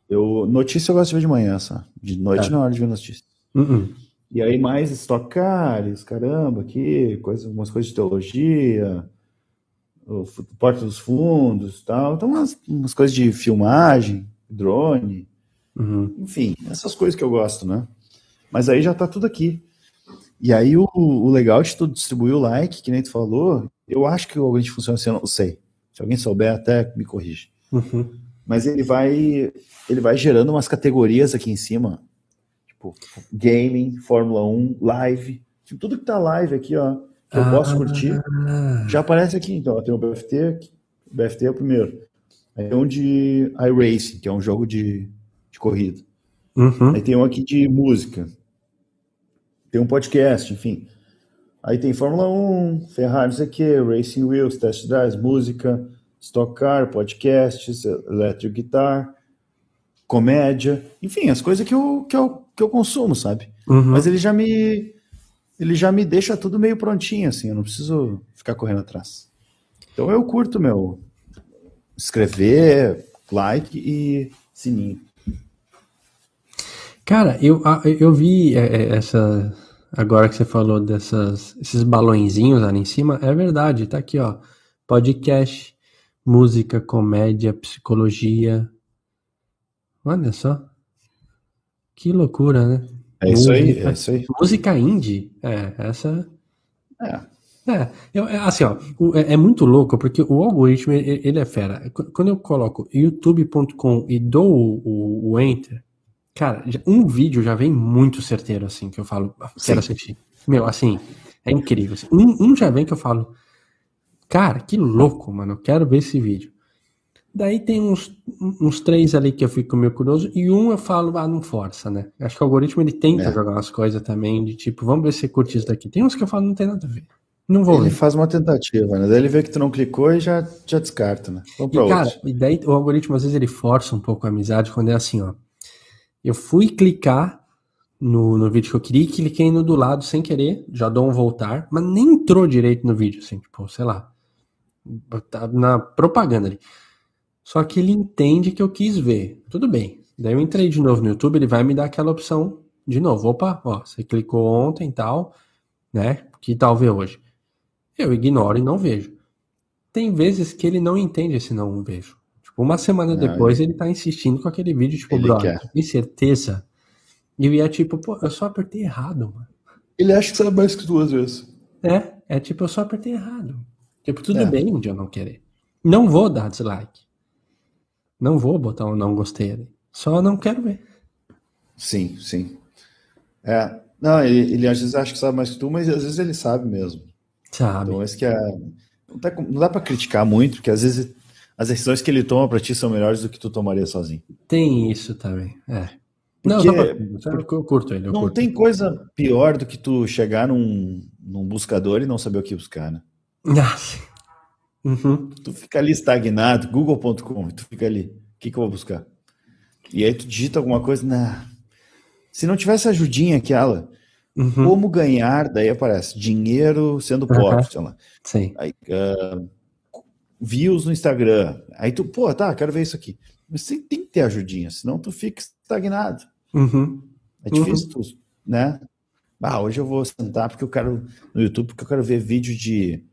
Eu, notícia eu gosto de ver de manhã, só. De noite é. na hora de ver notícia. Uh -uh. E aí mais Cars, caramba, aqui, coisa, algumas coisas de teologia, o Porta dos Fundos tal. Então umas, umas coisas de filmagem, drone, uhum. enfim, essas coisas que eu gosto, né? Mas aí já tá tudo aqui. E aí o, o legal de tu distribuir o like, que nem tu falou, eu acho que o algoritmo funciona assim, eu não sei. Se alguém souber, até me corrige. Uhum. Mas ele vai, ele vai gerando umas categorias aqui em cima, tipo gaming, Fórmula 1, live, tipo, tudo que tá live aqui, ó, que eu ah, posso curtir, já aparece aqui. Então, tem o BFT, o BFT é o primeiro. Aí tem um de iRacing, que é um jogo de, de corrida. Uhum. Aí tem um aqui de música. Tem um podcast, enfim. Aí tem Fórmula 1, Ferrari, não sei o que, Racing Wheels, Test Drives, música, Stock Car, podcasts, Electric Guitar, comédia, enfim, as coisas que eu, que eu, que eu consumo, sabe? Uhum. Mas ele já me ele já me deixa tudo meio prontinho, assim, eu não preciso ficar correndo atrás. Então eu curto, meu, escrever, like e sininho. Cara, eu, eu vi é, é, essa, Agora que você falou dessas, esses balõezinhos ali em cima, é verdade, tá aqui, ó. Podcast, música, comédia, psicologia. Olha só. Que loucura, né? É isso música, aí, é isso aí. Música indie, é, essa. É. É, eu, é assim, ó, é, é, muito louco porque o algoritmo ele, é fera. Quando eu coloco youtube.com e dou o, o, o enter, Cara, um vídeo já vem muito certeiro, assim, que eu falo, ah, quero assistir. Meu, assim, é incrível. Assim. Um, um, já vem que eu falo, cara, que louco, mano, eu quero ver esse vídeo. Daí tem uns, uns três ali que eu fico meio curioso, e um eu falo, ah, não força, né? Acho que o algoritmo ele tenta é. jogar umas coisas também, de tipo, vamos ver se você curte isso daqui. Tem uns que eu falo, não tem nada a ver. Não vou ele ver. faz uma tentativa, né? Daí ele vê que tu não clicou e já, já descarta, né? Vamos pra e, outro. cara, e daí o algoritmo às vezes ele força um pouco a amizade quando é assim, ó. Eu fui clicar no, no vídeo que eu queria e cliquei no do lado sem querer, já dou um voltar, mas nem entrou direito no vídeo, assim, tipo, sei lá, tá na propaganda ali. Só que ele entende que eu quis ver. Tudo bem. Daí eu entrei de novo no YouTube, ele vai me dar aquela opção de novo. Opa, ó, você clicou ontem e tal, né? Que tal ver hoje? Eu ignoro e não vejo. Tem vezes que ele não entende esse não vejo. Uma semana depois ele tá insistindo com aquele vídeo, tipo, brother, tem certeza? E eu ia tipo, pô, eu só apertei errado, mano. Ele acha que sabe mais que duas vezes. É, é tipo, eu só apertei errado. Tipo, tudo é. bem de eu não querer. Não vou dar dislike. Não vou botar um não gostei ali. Só não quero ver. Sim, sim. É, não, ele, ele às vezes acha que sabe mais que tu, mas às vezes ele sabe mesmo. Sabe. Então, esse que é. Não, tá, não dá pra criticar muito, porque às vezes as decisões que ele toma para ti são melhores do que tu tomaria sozinho. Tem isso também, é. Porque, não, pra, eu curto ele. Eu não curto. tem coisa pior do que tu chegar num, num buscador e não saber o que buscar, né? Ah, uhum. Tu fica ali estagnado, google.com, tu fica ali, o que, que eu vou buscar? E aí tu digita alguma coisa, nah. se não tivesse ajudinha aquela, uhum. como ganhar, daí aparece dinheiro sendo pobre, uhum. sei lá. Sim. Aí, uh, views no Instagram. Aí tu, pô, tá, quero ver isso aqui. Mas você tem que ter ajudinha, senão tu fica estagnado. Uhum. É difícil, uhum. tu, né? Ah, hoje eu vou sentar porque eu quero no YouTube porque eu quero ver vídeo de,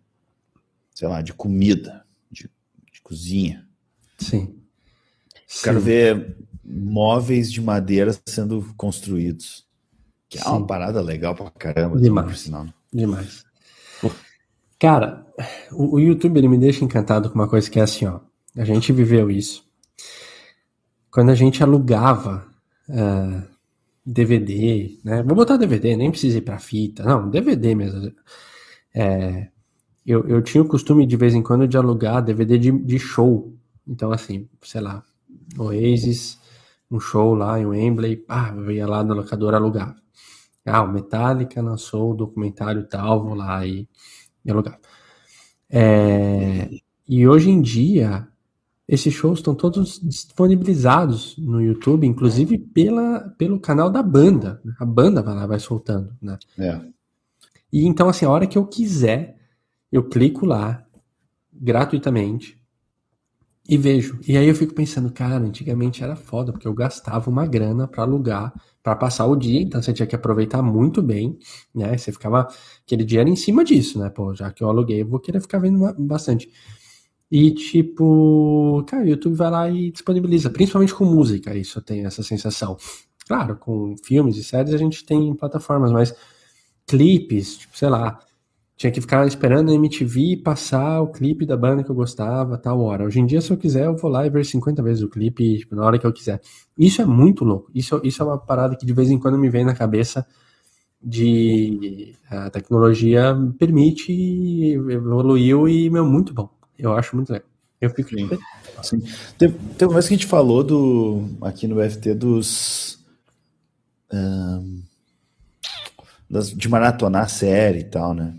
sei lá, de comida, de, de cozinha. Sim. Quero Sim. ver móveis de madeira sendo construídos. Que é uma parada legal pra caramba. Demais. Por sinal. Demais. Cara, o, o, YouTube ele me deixa encantado com uma coisa que é assim, ó. A gente viveu isso. Quando a gente alugava uh, é, DVD, né? Vou botar DVD, nem precisa ir pra fita. Não, DVD mesmo. É, eu, eu tinha o costume de vez em quando de alugar DVD de, de show. Então, assim, sei lá, Oasis, um show lá em Wembley, ah, eu ia lá na locadora alugar. Ah, o Metallica lançou o documentário tal, vou lá e, e alugar. É, e hoje em dia, esses shows estão todos disponibilizados no YouTube, inclusive pela, pelo canal da banda. A banda vai lá, vai soltando, né? É. E então, assim, a hora que eu quiser, eu clico lá, gratuitamente, e vejo. E aí eu fico pensando, cara, antigamente era foda, porque eu gastava uma grana para alugar, para passar o dia, então você tinha que aproveitar muito bem, né? Você ficava aquele dinheiro em cima disso, né? Pô, já que eu aluguei, eu vou querer ficar vendo bastante. E tipo, cara, o YouTube vai lá e disponibiliza, principalmente com música, isso eu tenho essa sensação. Claro, com filmes e séries a gente tem plataformas, mas clipes, tipo, sei lá, tinha que ficar esperando a MTV passar o clipe da banda que eu gostava, tal hora. Hoje em dia, se eu quiser, eu vou lá e ver 50 vezes o clipe, tipo, na hora que eu quiser. Isso é muito louco. Isso, isso é uma parada que de vez em quando me vem na cabeça de a tecnologia permite, evoluiu e, meu, muito bom. Eu acho muito legal. Eu fico Sim. Sim. Uma vez que a gente falou do, aqui no BFT dos. Um, das, de maratonar a série e tal, né?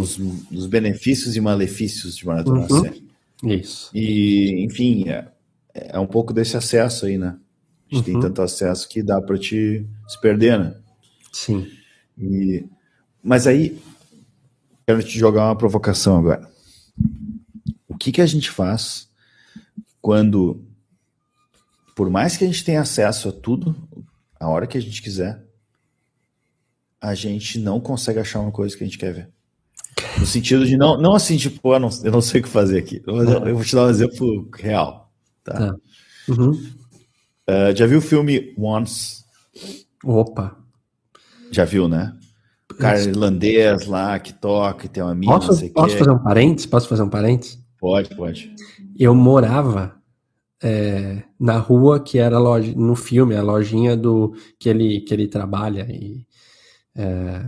Os, os benefícios e malefícios de maratonar uhum. série. Isso. E, enfim, é, é um pouco desse acesso aí, né? A gente uhum. tem tanto acesso que dá para te se perder, né? Sim. E, mas aí, quero te jogar uma provocação agora. O que, que a gente faz quando, por mais que a gente tenha acesso a tudo, a hora que a gente quiser, a gente não consegue achar uma coisa que a gente quer ver? No sentido de não, não assim, tipo, eu não, eu não sei o que fazer aqui. Eu, eu vou te dar um exemplo real. Tá? tá. Uhum. Uh, já viu o filme Once? Opa. Já viu, né? O cara Isso. irlandês lá que toca e tem uma mina. Posso, posso fazer um parênteses? Posso fazer um parênteses? Pode, pode. Eu morava é, na rua que era loja, no filme, a lojinha do que ele, que ele trabalha. E, é,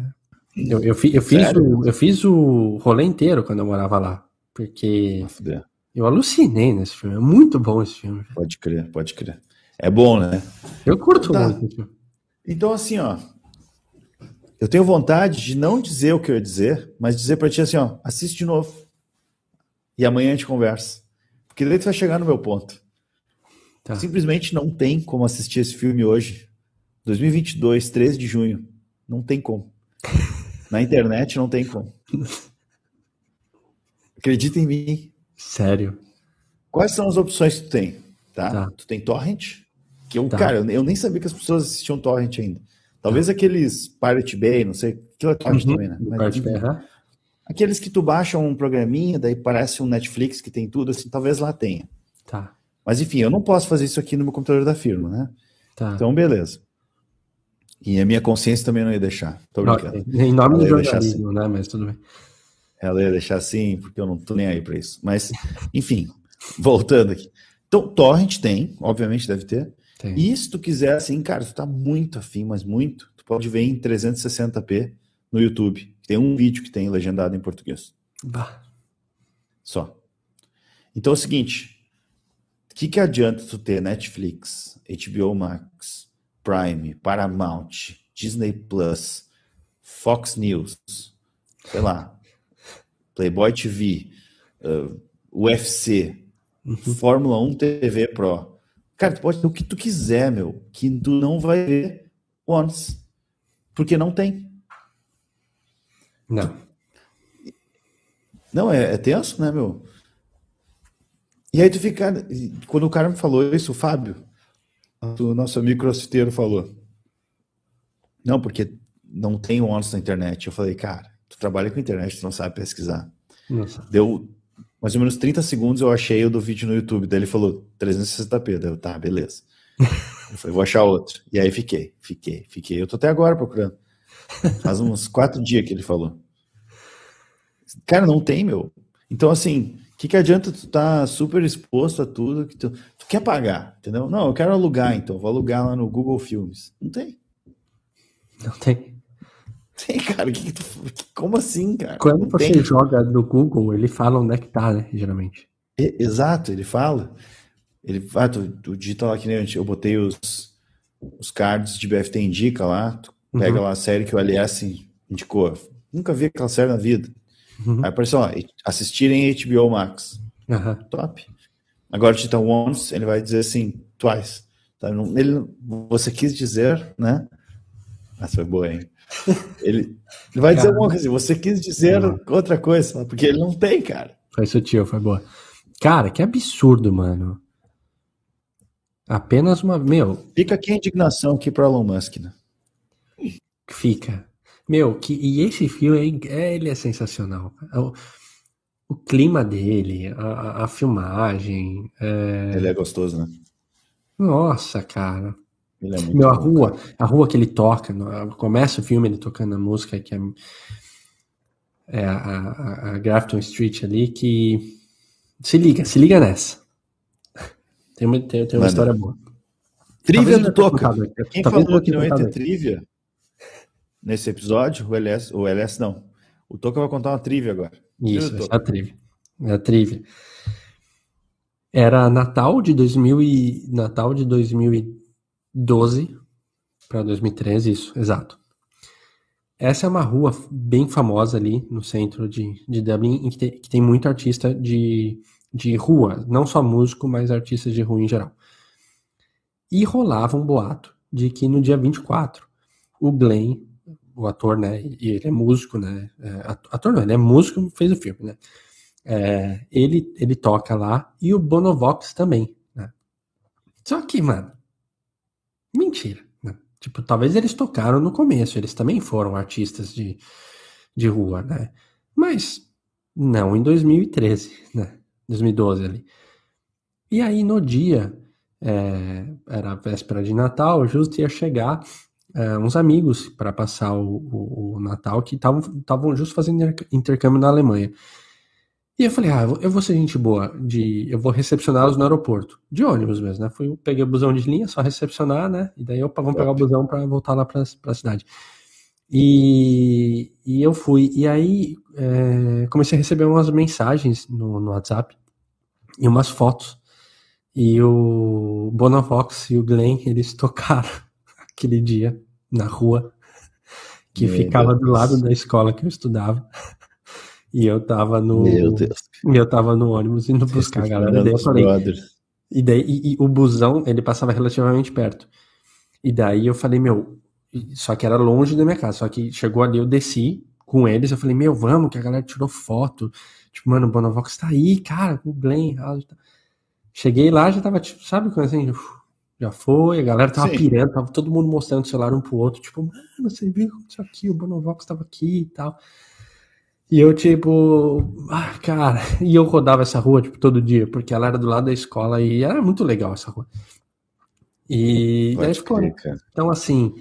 eu, eu, eu, fiz o, eu fiz o rolê inteiro quando eu morava lá. Porque eu alucinei nesse filme. É muito bom esse filme. Pode crer, pode crer. É bom, né? Eu curto tá. muito. Então, assim, ó. Eu tenho vontade de não dizer o que eu ia dizer, mas dizer pra ti assim, ó, assiste de novo. E amanhã a gente conversa. Porque daí tu vai chegar no meu ponto. Tá. Simplesmente não tem como assistir esse filme hoje. 2022, 13 de junho. Não tem como. *laughs* Na internet não tem como. Acredita em mim. Sério. Quais são as opções que tu tem? Tá? tá. Tu tem torrent? Que eu, tá. cara, eu nem sabia que as pessoas assistiam torrent ainda. Talvez tá. aqueles Pirate Bay, não sei, aquilo é torrent uhum. também, né? Mas, Bay, uhum. Aqueles que tu baixa um programinha, daí parece um Netflix que tem tudo, assim, talvez lá tenha. Tá. Mas enfim, eu não posso fazer isso aqui no meu computador da firma, né? Tá. Então, beleza. E a minha consciência também não ia deixar. Tô brincando. Em nome do jornalismo, assim. né? Mas tudo bem. Ela ia deixar assim, porque eu não tô nem aí para isso. Mas, enfim, voltando aqui. Então, Torrent tem, obviamente deve ter. Tem. E se tu quiser, assim, cara, tu tá muito afim, mas muito, tu pode ver em 360p no YouTube. Tem um vídeo que tem legendado em português. Bah. Só. Então é o seguinte: o que, que adianta tu ter Netflix, HBO Max, Prime, Paramount, Disney Plus, Fox News, sei lá, Playboy TV, uh, UFC, uhum. Fórmula 1 TV Pro. Cara, tu pode ter o que tu quiser, meu, que tu não vai ver once. Porque não tem. Não. Não, é, é tenso, né, meu? E aí tu fica. Quando o cara me falou isso, o Fábio, o nosso amigo crossfiteiro falou. Não, porque não tem once na internet. Eu falei, cara, tu trabalha com internet, tu não sabe pesquisar. Nossa. Deu mais ou menos 30 segundos, eu achei o do vídeo no YouTube. Daí ele falou 360p. Daí eu, tá, beleza. eu falei, vou achar outro. E aí fiquei, fiquei, fiquei. Eu tô até agora procurando. Faz uns quatro dias que ele falou. Cara, não tem, meu. Então, assim, que, que adianta tu estar tá super exposto a tudo que tu, tu quer pagar, entendeu? Não, eu quero alugar, então. Vou alugar lá no Google Filmes. Não tem. Não tem. Tem, cara, que, que tu, como assim, cara? Quando não você tem. joga no Google, ele fala onde é que tá, né? Geralmente. exato, ele fala. Ele, ah, tu, tu digita lá que nem eu botei os, os cards de BFT Indica lá, tu pega uhum. lá a série que o LS indicou. Nunca vi aquela série na vida. Uhum. Aí apareceu lá, assistirem HBO Max. Uhum. Top. Agora digita once, ele vai dizer assim, twice. Tá? Ele, você quis dizer, né? Essa foi boa, hein? *laughs* Ele, ele vai dizer alguma coisa, você quis dizer outra coisa, porque ele não tem, cara. Foi sutil, foi boa. Cara, que absurdo, mano. Apenas uma. Meu. Fica aqui a indignação aqui para Elon Musk, né? Fica. Meu, que, e esse filme é, ele é sensacional. O, o clima dele, a, a filmagem. É... Ele é gostoso, né? Nossa, cara. Ele é muito Meu, a rua, cara. a rua que ele toca, no, começa o filme ele tocando a música que é, é a, a, a Grafton Street ali, que se liga, se liga nessa. Tem uma, tem, tem uma história boa. Trivia do Toca. Quem Talvez falou que não ia ter trivia nesse episódio, o LS, o LS não. O Toca vai contar uma trivia agora. Isso, é a trivia. É a trivia. Era Natal de 2000 e Natal de 2012 para 2013, isso, exato. Essa é uma rua bem famosa ali no centro de, de Dublin, que tem, que tem muito artista de de rua, não só músico, mas artistas de rua em geral. E rolava um boato de que no dia 24, o Glenn, o ator, né, e ele é músico, né, é, ator não, ele é músico, fez o filme, né, é, ele, ele toca lá e o Bonovox também, né. Só que, mano, mentira, né? Tipo, talvez eles tocaram no começo, eles também foram artistas de, de rua, né, mas não em 2013, né. 2012 ali. E aí no dia, é, era véspera de Natal, justo ia chegar é, uns amigos para passar o, o, o, Natal que estavam justo fazendo intercâmbio na Alemanha. E eu falei, ah, eu vou ser gente boa, de, eu vou recepcioná-los no aeroporto, de ônibus mesmo, né? Fui, peguei o busão de linha, só recepcionar, né? E daí, opa, vamos pegar o busão para voltar lá para a cidade. E, e eu fui. E aí é, comecei a receber umas mensagens no, no WhatsApp e umas fotos. E o Bonavox e o Glenn, eles tocaram aquele dia na rua, que Meu ficava Deus. do lado da escola que eu estudava. E eu tava no. Meu Deus. Eu tava no ônibus indo buscar a galera. Daí eu falei, e daí e, e o busão, ele passava relativamente perto. E daí eu falei, meu, só que era longe da minha casa. Só que chegou ali, eu desci com eles. Eu falei, meu, vamos, que a galera tirou foto. Tipo, mano, o Bonovox tá aí, cara, com o Glenn. Cheguei lá, já tava, tipo, sabe como assim? Já foi, a galera tava Sim. pirando, tava todo mundo mostrando o celular um pro outro. Tipo, mano, você viu isso aqui, o Bonovox tava aqui e tal. E eu, tipo, ah, cara, e eu rodava essa rua, tipo, todo dia, porque ela era do lado da escola e era muito legal essa rua. E Pode daí ficou. Então, assim,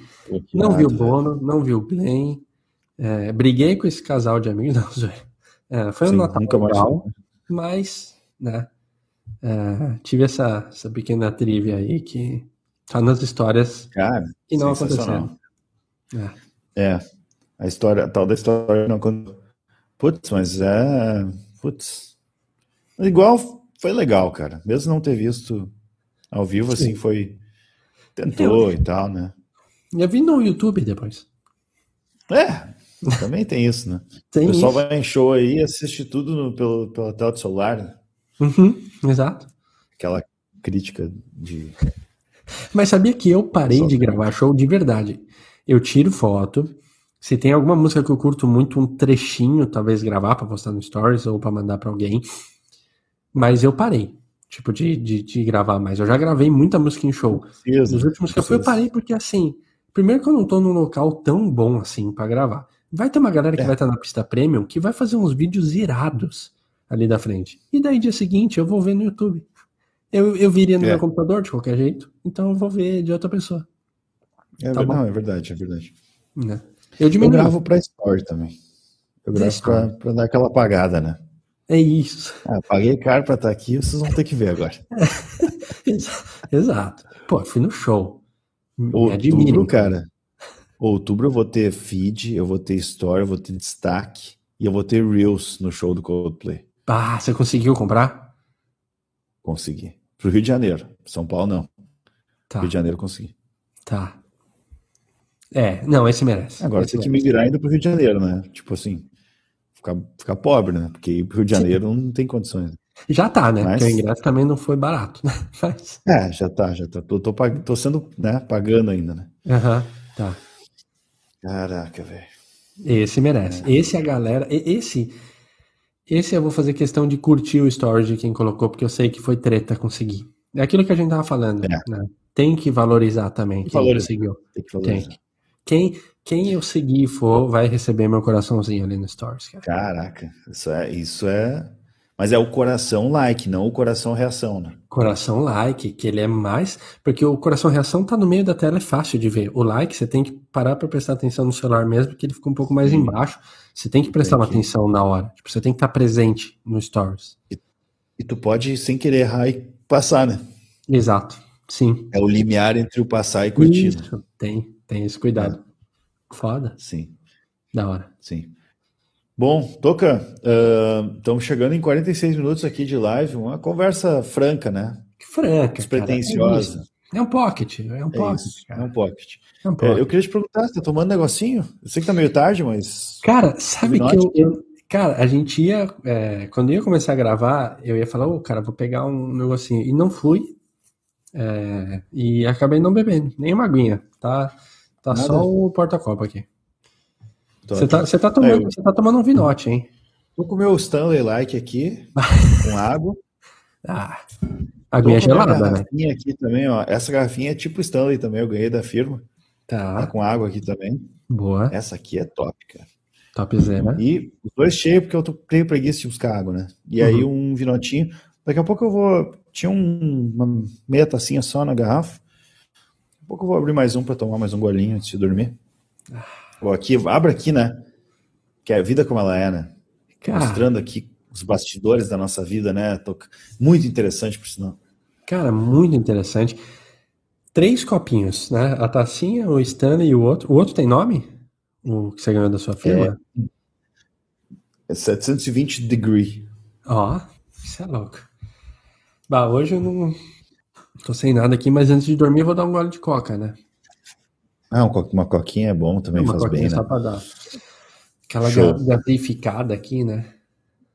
não vi o Bono, não vi o Glenn, é, briguei com esse casal de amigos, *laughs* não. É, foi Sim, um Natal legal, mas, né, é, tive essa, essa pequena trivia aí que tá nas histórias Cara, que não aconteceram. É. é. a história, a tal da história não aconteceu. Putz, mas é. Putz. Igual foi legal, cara. Mesmo não ter visto ao vivo, Sim. assim, foi. Tentou eu, e tal, né? Eu vi no YouTube depois. É, também tem isso, né? Tem o pessoal isso. vai em show aí e assiste tudo no, pelo, pela tela do celular, né? Uhum, exato. Aquela crítica de. Mas sabia que eu parei de gravar show de verdade? Eu tiro foto. Se tem alguma música que eu curto muito, um trechinho, talvez gravar para postar no Stories ou para mandar para alguém. Mas eu parei, tipo, de, de, de, gravar mais. Eu já gravei muita música em show. Preciso, Nos últimos que eu fui, eu parei porque, assim, primeiro que eu não tô num local tão bom assim para gravar. Vai ter uma galera que é. vai estar na pista premium que vai fazer uns vídeos irados ali da frente. E daí, dia seguinte, eu vou ver no YouTube. Eu, eu viria no é. meu computador de qualquer jeito, então eu vou ver de outra pessoa. É, tá não, é verdade, é verdade. É. Eu, eu gravo pra Story também. Eu gravo pra, pra, dar aquela apagada, né? É isso. Ah, paguei caro pra estar aqui, vocês vão ter que ver agora. *laughs* Exato. Pô, fui no show. Outubro, cara. Outubro eu vou ter feed, eu vou ter story, eu vou ter destaque e eu vou ter Reels no show do Coldplay. Ah, você conseguiu comprar? Consegui. Pro Rio de Janeiro. São Paulo não. Tá. Rio de Janeiro consegui. Tá. É, não, esse merece. Agora esse tem que migrar ainda pro Rio de Janeiro, né? Tipo assim, ficar, ficar pobre, né? Porque pro Rio de Janeiro Sim. não tem condições. Já tá, né? Mas... Porque o ingresso também não foi barato, né? *laughs* Mas... É, já tá, já tá. Tô, tô, tô sendo, né, pagando ainda, né? Aham, uhum, tá. Caraca, velho. Esse merece. É. Esse a galera. Esse. Esse eu vou fazer questão de curtir o story de quem colocou, porque eu sei que foi treta conseguir. É aquilo que a gente tava falando. É. Né? Tem que valorizar também quem valorizar. conseguiu. Tem que valorizar. Tem. Quem, quem eu seguir for, vai receber meu coraçãozinho ali no Stories, cara. Caraca, isso é, isso é. Mas é o coração like, não o coração reação, né? Coração like, que ele é mais. Porque o coração reação tá no meio da tela, é fácil de ver. O like, você tem que parar para prestar atenção no celular mesmo, que ele fica um pouco mais Sim. embaixo. Você tem que prestar uma atenção na hora. Tipo, você tem que estar presente no Stories. E, e tu pode, sem querer errar e passar, né? Exato. Sim. É o limiar entre o passar e curtir. Isso, tem. Tem esse cuidado. É. Foda. Sim. Da hora. Sim. Bom, Toca, uh, estamos chegando em 46 minutos aqui de live, uma conversa franca, né? Franca, Despretensiosa. É, é, um pocket, é um pocket. É, é um pocket. É um pocket. É, eu queria te perguntar, você tá tomando negocinho? Eu sei que tá meio tarde, mas... Cara, sabe que eu, eu, Cara, a gente ia... É, quando ia começar a gravar, eu ia falar, ô, oh, cara, vou pegar um negocinho. E não fui. É, e acabei não bebendo, nem uma aguinha, tá? Tá Nada. só o porta-copo aqui. Você tá, tá, tomando, é, tá tomando um vinote, hein? Tô com o meu Stanley Like aqui, *laughs* com água. Ah, aguinha gelada, né? aqui também, ó. Essa garrafinha é tipo Stanley também, eu ganhei da firma. Tá. tá com água aqui também. Boa. Essa aqui é top, cara. Topzera. E os dois cheios, porque eu tô, tenho preguiça de buscar água, né? E uhum. aí um vinotinho. Daqui a pouco eu vou. Tinha um, uma meia tacinha só na garrafa. Daqui a pouco eu vou abrir mais um para tomar mais um golinho antes de dormir. Vou aqui, abra aqui, né? Que é a vida como ela é, né? Cara, Mostrando aqui os bastidores da nossa vida, né? Muito interessante, por sinal. Cara, muito interessante. Três copinhos, né? A tacinha, o Stanley e o outro. O outro tem nome? O que você ganhou da sua firma? É, é 720 degree. Ó, isso é louco. Bah, hoje eu não tô sem nada aqui, mas antes de dormir eu vou dar um gole de coca, né? Ah, uma coquinha é bom também, uma faz bem, né? Só pra dar aquela gaseificada aqui, né?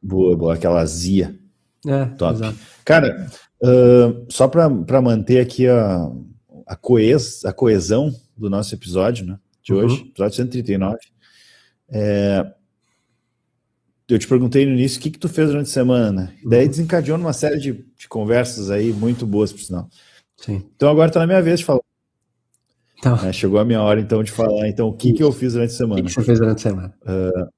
Boa, boa, aquela azia. É, Top. Exato. Cara, uh, só para manter aqui a, a, coes, a coesão do nosso episódio, né? De uhum. hoje, episódio 139. É, eu te perguntei no início o que, que tu fez durante a semana. E daí desencadeou numa série de, de conversas aí muito boas, por sinal. Sim. Então agora tá na minha vez de falar. Então, é, chegou a minha hora então de falar. Então, o que, que eu fiz durante a semana? O que, que você fez durante a semana? Uh,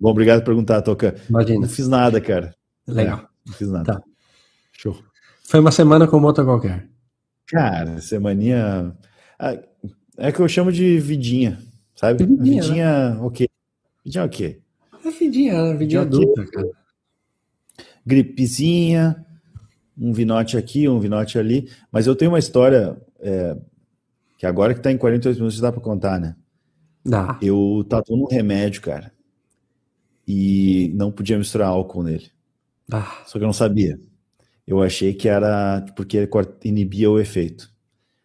bom, obrigado por perguntar, Toca. Imagina. Não fiz nada, cara. Legal. É, não fiz nada. Tá. Show. Foi uma semana como outra qualquer. Cara, semaninha. Ah, é que eu chamo de vidinha, sabe? Vidinha, vidinha né? ok. Vidinha ok. É vidinha, né? vidinha adulta, cara. Gripezinha, um vinote aqui, um vinote ali. Mas eu tenho uma história é, que agora que tá em 48 minutos dá pra contar, né? Dá. Eu tatuo um remédio, cara. E não podia misturar álcool nele. Ah. Só que eu não sabia. Eu achei que era porque ele inibia o efeito.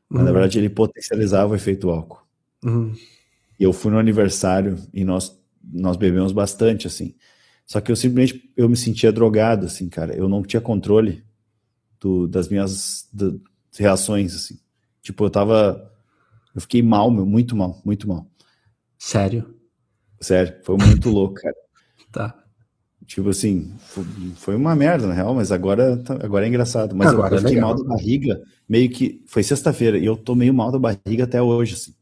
Mas, uhum. na verdade, ele potencializava o efeito álcool. Uhum. E eu fui no aniversário e nós nós bebemos bastante, assim. Só que eu simplesmente eu me sentia drogado, assim, cara. Eu não tinha controle do, das minhas do, reações, assim. Tipo, eu tava. Eu fiquei mal, meu, muito mal, muito mal. Sério? Sério, foi muito *laughs* louco, cara. Tá. Tipo assim, foi uma merda, na real, mas agora, tá, agora é engraçado. Mas agora eu, é fiquei mal da barriga, meio que. Foi sexta-feira, e eu tô meio mal da barriga até hoje, assim.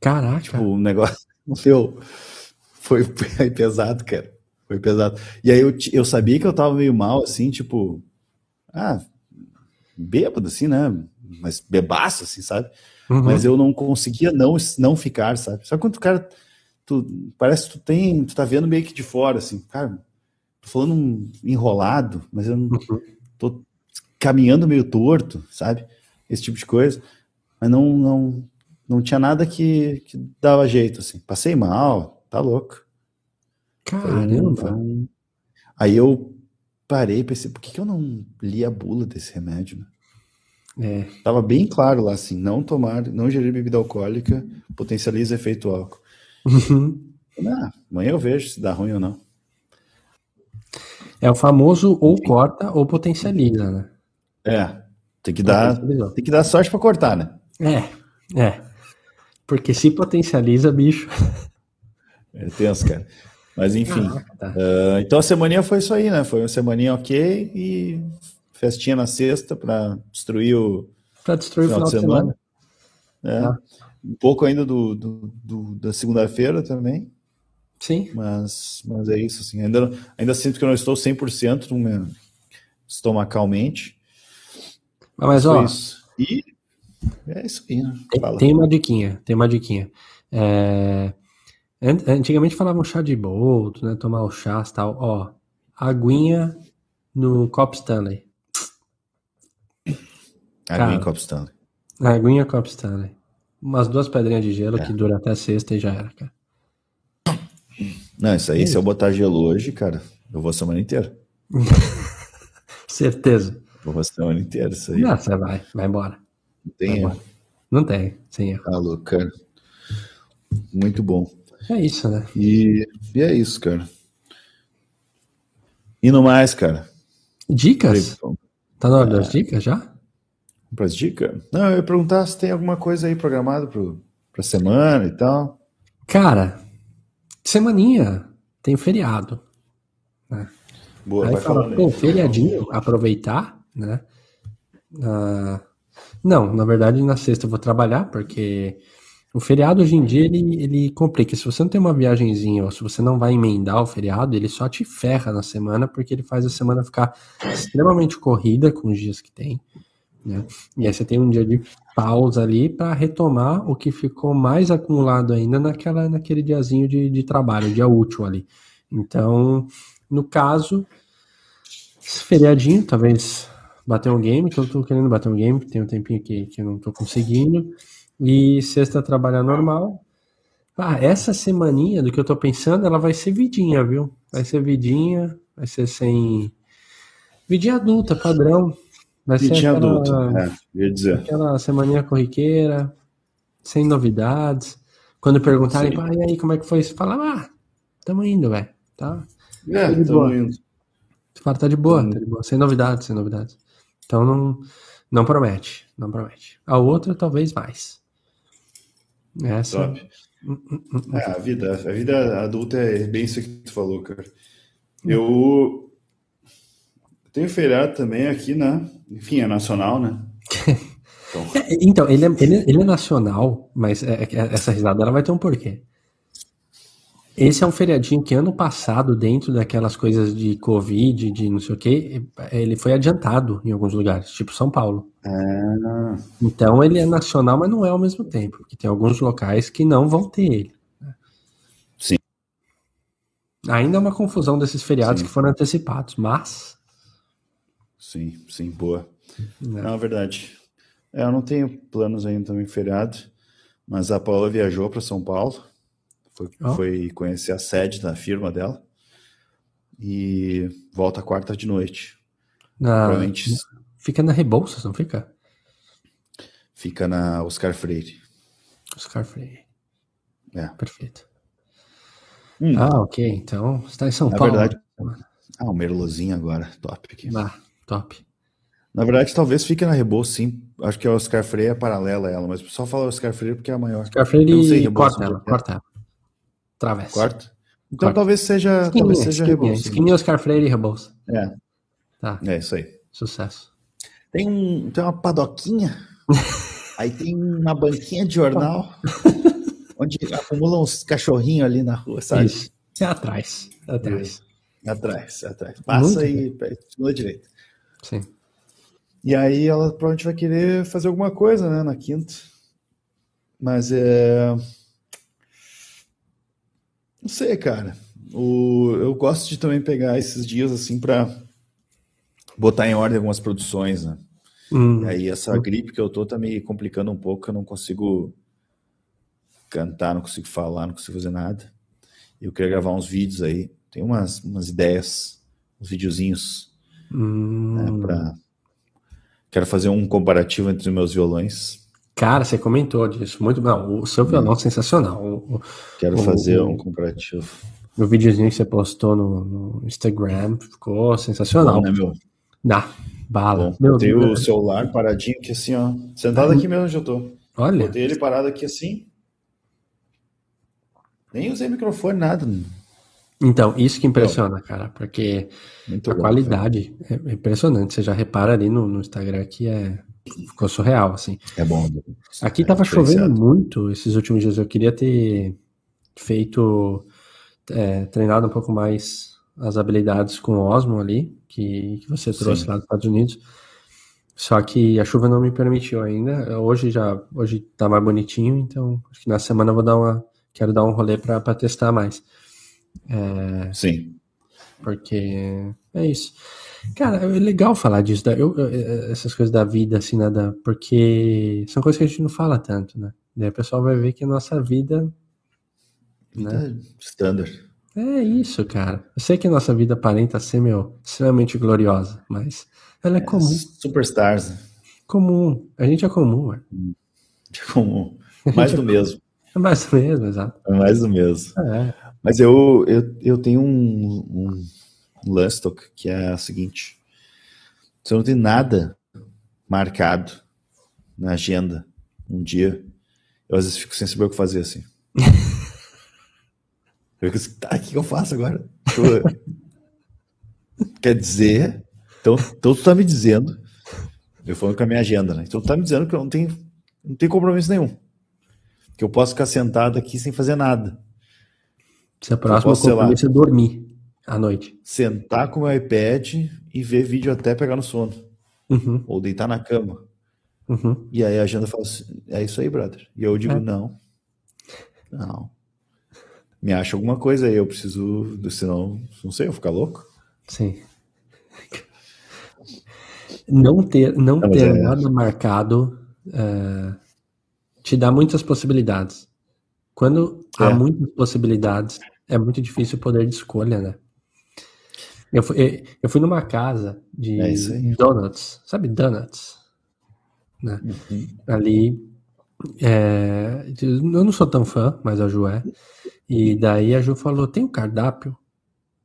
Caraca. Tipo, o negócio. *laughs* Meu, foi, foi pesado, cara. Foi pesado. E aí eu, eu sabia que eu tava meio mal, assim, tipo, ah, bêbado, assim, né? Mas bebaço, assim, sabe? Uhum. Mas eu não conseguia não, não ficar, sabe? Só quando o cara, tu, parece que tu tem, tu tá vendo meio que de fora, assim, cara, tô falando um enrolado, mas eu não, uhum. tô caminhando meio torto, sabe? Esse tipo de coisa. Mas não, não, não tinha nada que, que dava jeito, assim. Passei mal, tá louco. Caramba! Aí eu parei e pensei, por que, que eu não li a bula desse remédio, né? É. Tava bem claro lá, assim, não tomar, não gerir bebida alcoólica potencializa efeito álcool. Uhum. Ah, amanhã eu vejo se dá ruim ou não. É o famoso ou corta ou potencializa, né? É, tem que dar, tem que dar sorte para cortar, né? É, é. Porque se potencializa, bicho. É tenso, cara. Mas enfim. Ah, tá. uh, então a semaninha foi isso aí, né? Foi uma semaninha ok e festinha na sexta para destruir o. Para destruir final o final de semana. semana. É. Ah. Um pouco ainda do, do, do da segunda-feira também. Sim. Mas, mas é isso, assim. Ainda, ainda sinto que eu não estou 100% no meu, estomacalmente. Mas, ó. Isso. E é isso aí, né? Tem, tem, uma diquinha, tem uma diquinha. É, antigamente falavam chá de boldo, né? Tomar o chá e tal. Ó, aguinha no copo Stanley. Aguinha Copo Stanley. Aguinha Copo Stanley. Umas duas pedrinhas de gelo é. que dura até sexta e já era, cara. Não, isso aí, é se eu botar gelo hoje, cara, eu vou a semana inteira. *laughs* Certeza. Vou a semana inteira, isso aí. Não, você vai, vai embora. Não tem erro. Não tem, sem erro. Tá louco, cara. Muito bom. É isso, né? E, e é isso, cara. E no mais, cara. Dicas? Tá na hora das é. dicas já? Para as dicas? Não, eu ia perguntar se tem alguma coisa aí programada para semana e tal. Cara, semaninha, tem feriado. Né? Boa, Aí vai fala, pô, feriadinho, aproveitar, né? Ah, não, na verdade na sexta eu vou trabalhar, porque o feriado hoje em dia ele, ele complica. Se você não tem uma viagenzinha ou se você não vai emendar o feriado, ele só te ferra na semana, porque ele faz a semana ficar extremamente corrida com os dias que tem. Né? E aí você tem um dia de pausa ali para retomar o que ficou mais acumulado ainda naquela, naquele diazinho de, de trabalho, dia útil ali. Então, no caso, feriadinho, talvez bater um game, que eu tô querendo bater um game, tem um tempinho que, que eu não tô conseguindo. E sexta trabalhar normal. Ah, essa semaninha do que eu tô pensando, ela vai ser vidinha, viu? Vai ser vidinha, vai ser sem. Vidinha adulta, padrão. Vai ser aquela, adulto, é, ia dizer. aquela semaninha corriqueira, sem novidades. Quando perguntarem, ah, e aí, como é que foi? Você fala, ah, tamo indo, velho. Tá? É, tamo boa. indo. Fala, tá de boa, tá de boa. Sem novidades, sem novidades. Então não, não promete, não promete. A outra, talvez mais. Essa. Top. Hum, hum, hum, é, a vida, a vida adulta é bem isso que tu falou, cara. Eu tem feriado também aqui, né? Enfim, é nacional, né? Então, *laughs* então ele, é, ele, é, ele é nacional, mas é, é, essa risada ela vai ter um porquê. Esse é um feriadinho que ano passado, dentro daquelas coisas de Covid, de não sei o que, ele foi adiantado em alguns lugares, tipo São Paulo. Ah. Então ele é nacional, mas não é ao mesmo tempo, porque tem alguns locais que não vão ter ele. Sim. Ainda é uma confusão desses feriados Sim. que foram antecipados, mas Sim, sim, boa. Não, não é verdade. É, eu não tenho planos ainda também feriado, mas a Paula viajou para São Paulo, foi, oh. foi conhecer a sede da firma dela e volta quarta de noite. Na... Provavelmente... Fica na Rebouças, não fica? Fica na Oscar Freire. Oscar Freire. É. Perfeito. Hum. Ah, ok. Então, está em São na Paulo. Verdade, ah, o Merlozinho agora, top aqui. Ah, Top. Na verdade, talvez fique na Rebouça, sim. Acho que a Oscar Freire é paralela a ela, mas só fala Oscar Freire porque é a maior. Oscar Freire não sei, corta ela, corta ela. Travessa. Corta? Então corta. talvez seja, esquininha, talvez seja Rebouça. Esquininha Oscar Freire e Rebouça. É. Tá. É isso aí. Sucesso. Tem, um, tem uma padoquinha, *laughs* aí tem uma banquinha de jornal, *laughs* onde acumulam uns cachorrinhos ali na rua, sabe? Isso. É atrás. É atrás. É atrás, é atrás. Passa Muito e segunda direita. Sim. E aí ela provavelmente vai querer fazer alguma coisa, né, na quinta. Mas é. Não sei, cara. O... Eu gosto de também pegar esses dias assim para botar em ordem algumas produções, né? Hum. E aí essa gripe que eu tô tá me complicando um pouco, eu não consigo cantar, não consigo falar, não consigo fazer nada. Eu queria gravar uns vídeos aí. Tem umas, umas ideias, uns videozinhos. Hum. Né, pra... Quero fazer um comparativo entre os meus violões. Cara, você comentou disso. Muito bom. O seu violão é sensacional. O, Quero o, fazer o, um comparativo. O videozinho que você postou no, no Instagram ficou sensacional. Bom, né, meu? Dá, bala. Bom, meu, o celular paradinho aqui assim, ó. Sentado aqui mesmo onde eu tô. Olha. Botei ele parado aqui assim. Nem usei microfone, nada. Então, isso que impressiona, cara, porque Muito a bom, qualidade cara. é impressionante. Você já repara ali no, no, Instagram que é ficou surreal, assim. É bom. Aqui é tava chovendo muito esses últimos dias. Eu queria ter feito, é, treinado um pouco mais as habilidades com o Osmo ali, que, que você trouxe Sim. lá dos Estados Unidos. Só que a chuva não me permitiu ainda. Hoje já, hoje tá mais bonitinho, então acho que na semana eu vou dar uma, quero dar um rolê para testar mais. É, Sim. Porque é isso. Cara, é legal falar disso, eu, eu, essas coisas da vida, assim, nada, porque são coisas que a gente não fala tanto, né? Daí o pessoal vai ver que a nossa vida. Né? Standard. É isso, cara. Eu sei que a nossa vida aparenta ser, meu, extremamente gloriosa, mas ela é, é comum. Superstars. Comum. A gente é comum, mano. *laughs* É comum. Mais do mesmo. É mais do mesmo, exato. É mais do mesmo. É. Mas eu, eu, eu tenho um, um, lance que é o seguinte: se eu não tenho nada marcado na agenda um dia, eu às vezes fico sem saber o que fazer assim. *laughs* eu fico assim, tá, o que eu faço agora? Quer dizer, então, então tu tá me dizendo, eu falando com a minha agenda, né? Então tu tá me dizendo que eu não tenho, não tenho compromisso nenhum. Que eu posso ficar sentado aqui sem fazer nada. Se a próxima posso, compromisso é dormir à noite. Sentar com o iPad e ver vídeo até pegar no sono. Uhum. Ou deitar na cama. Uhum. E aí a agenda fala assim, é isso aí, brother. E eu digo, é. não. Não. Me acha alguma coisa aí, eu preciso, senão, não sei, eu vou ficar louco. Sim. Não ter, não, não ter é... nada marcado uh, te dá muitas possibilidades. Quando é. há muitas possibilidades, é muito difícil o poder de escolha, né? Eu fui, eu fui numa casa de é donuts, sabe donuts? Né? Uhum. Ali, é, eu não sou tão fã, mas a Ju é. E daí a Ju falou, tem o um cardápio?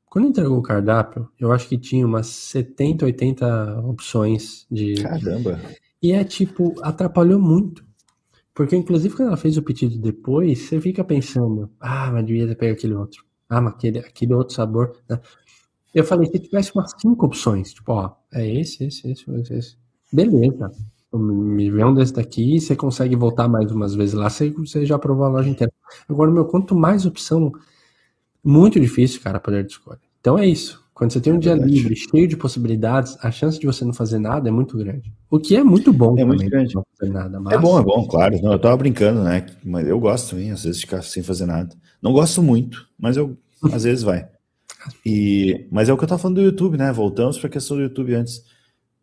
Quando entregou o cardápio, eu acho que tinha umas 70, 80 opções de... Caramba! E é tipo, atrapalhou muito. Porque, inclusive, quando ela fez o pedido depois, você fica pensando, ah, mas devia ter pego aquele outro. Ah, mas aquele, aquele outro sabor. Né? Eu falei, se tivesse umas cinco opções, tipo, ó, é esse, esse, esse, esse, esse. Beleza. Me vê um desse daqui, você consegue voltar mais umas vezes lá, você, já provou a loja inteira. Agora, meu, quanto mais opção, muito difícil, cara, poder de escolha. Então é isso. Quando você tem um é dia livre, cheio de possibilidades, a chance de você não fazer nada é muito grande. O que é muito bom. É muito grande. Não fazer nada, mas... É bom, é bom, claro. Não, eu tava brincando, né? Mas eu gosto também, às vezes, de ficar sem fazer nada. Não gosto muito, mas eu às vezes vai. *laughs* E, mas é o que eu tava falando do YouTube, né? Voltamos para a questão do YouTube antes.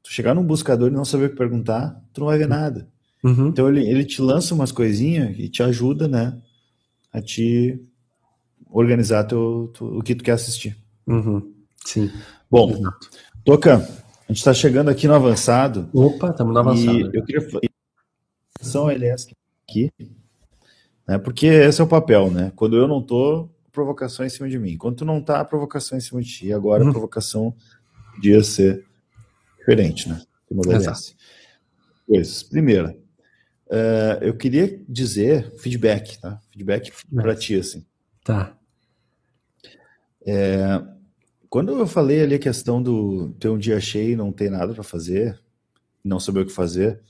Tu chegar num buscador e não saber o que perguntar, tu não vai ver nada. Uhum. Então ele, ele te lança umas coisinhas e te ajuda, né? A te organizar teu, tu, o que tu quer assistir. Uhum. Sim. Bom, Exato. Toca, a gente está chegando aqui no avançado. Opa, estamos no avançado. eu queria são LS aqui, né? Porque esse é o papel, né? Quando eu não tô, provocação em cima de mim. Quando tu não tá, provocação em cima de ti. Agora uhum. a provocação podia ser diferente, né? Exato. Coisas. Primeira, uh, eu queria dizer feedback, tá? Feedback para ti, assim. Tá. É, quando eu falei ali a questão do ter um dia cheio e não ter nada para fazer, não saber o que fazer,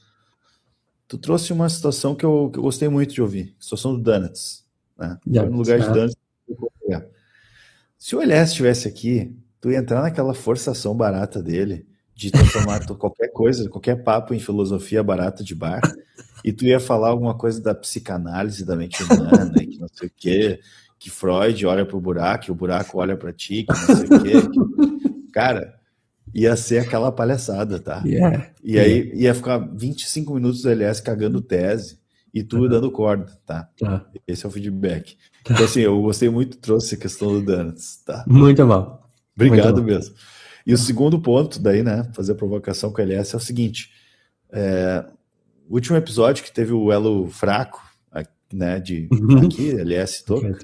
tu trouxe uma situação que eu, que eu gostei muito de ouvir, a situação do Donuts. Né? no lugar de Donuts. Se o Elias estivesse aqui, tu ia entrar naquela forçação barata dele de transformar qualquer coisa, qualquer papo em filosofia barata de bar, e tu ia falar alguma coisa da psicanálise da mente humana, que não sei o quê, que Freud olha pro buraco, e o buraco olha para ti, que não sei o quê. *laughs* Cara, ia ser aquela palhaçada, tá? Yeah. E aí ia ficar 25 minutos do LS cagando tese e tu uhum. dando corda, tá? tá? Esse é o feedback. Tá. Então, assim, eu gostei muito, trouxe a questão do Donuts, tá? Muito bom. Obrigado muito mesmo. Bom. E o segundo ponto, daí, né, fazer a provocação com a LS é o seguinte: é, o último episódio que teve o elo fraco, né, de uhum. aqui, LS todo,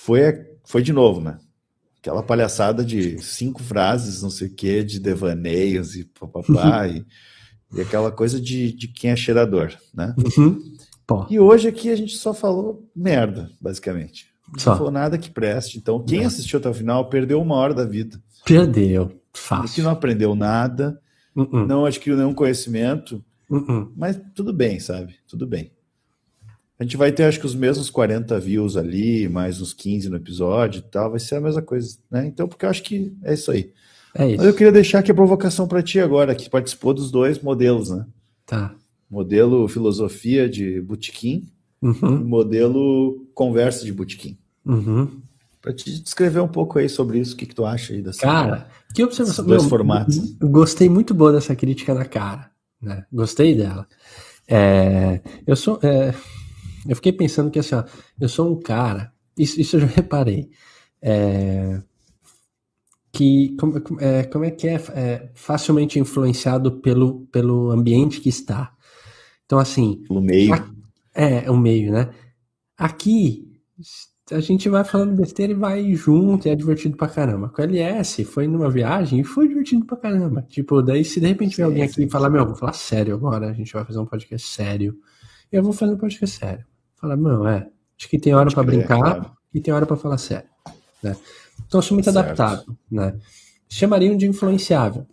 foi, foi de novo, né? Aquela palhaçada de cinco frases, não sei o que, de devaneios e papapá, e, e aquela coisa de, de quem é cheirador, né? Uhum. E hoje aqui a gente só falou merda, basicamente. Não falou nada que preste. Então, quem assistiu até o final perdeu uma hora da vida. Perdeu. Fácil. Que não aprendeu nada, uh -uh. não adquiriu nenhum conhecimento, uh mas tudo bem, sabe? Tudo bem. A gente vai ter, acho que, os mesmos 40 views ali, mais uns 15 no episódio e tal, vai ser a mesma coisa, né? Então, porque eu acho que é isso aí. É isso. Mas eu queria deixar aqui a provocação para ti agora, que participou dos dois modelos, né? Tá. Modelo filosofia de botequim uhum. e modelo conversa de botequim. Uhum. Para te descrever um pouco aí sobre isso, o que, que tu acha aí dessa, Cara, que observação. Dois meu, formatos. Gostei muito boa dessa crítica na cara, né? Gostei dela. É, eu sou. É, eu fiquei pensando que assim, ó, eu sou um cara, isso, isso eu já *laughs* reparei, é, que como, é, como é que é, é, facilmente influenciado pelo, pelo ambiente que está. Então, assim. O meio. A, é, o meio, né? Aqui, a gente vai falando besteira e vai junto, e é divertido pra caramba. Com o LS, foi numa viagem e foi divertido pra caramba. Tipo, daí se de repente vem alguém aqui e falar, meu, vou falar sério agora, a gente vai fazer um podcast sério. Eu vou fazer um podcast sério. Fala, não, é. Acho que tem hora para brincar claro. e tem hora para falar sério. Né? Então eu sou muito certo. adaptado. Né? Chamariam de influenciável.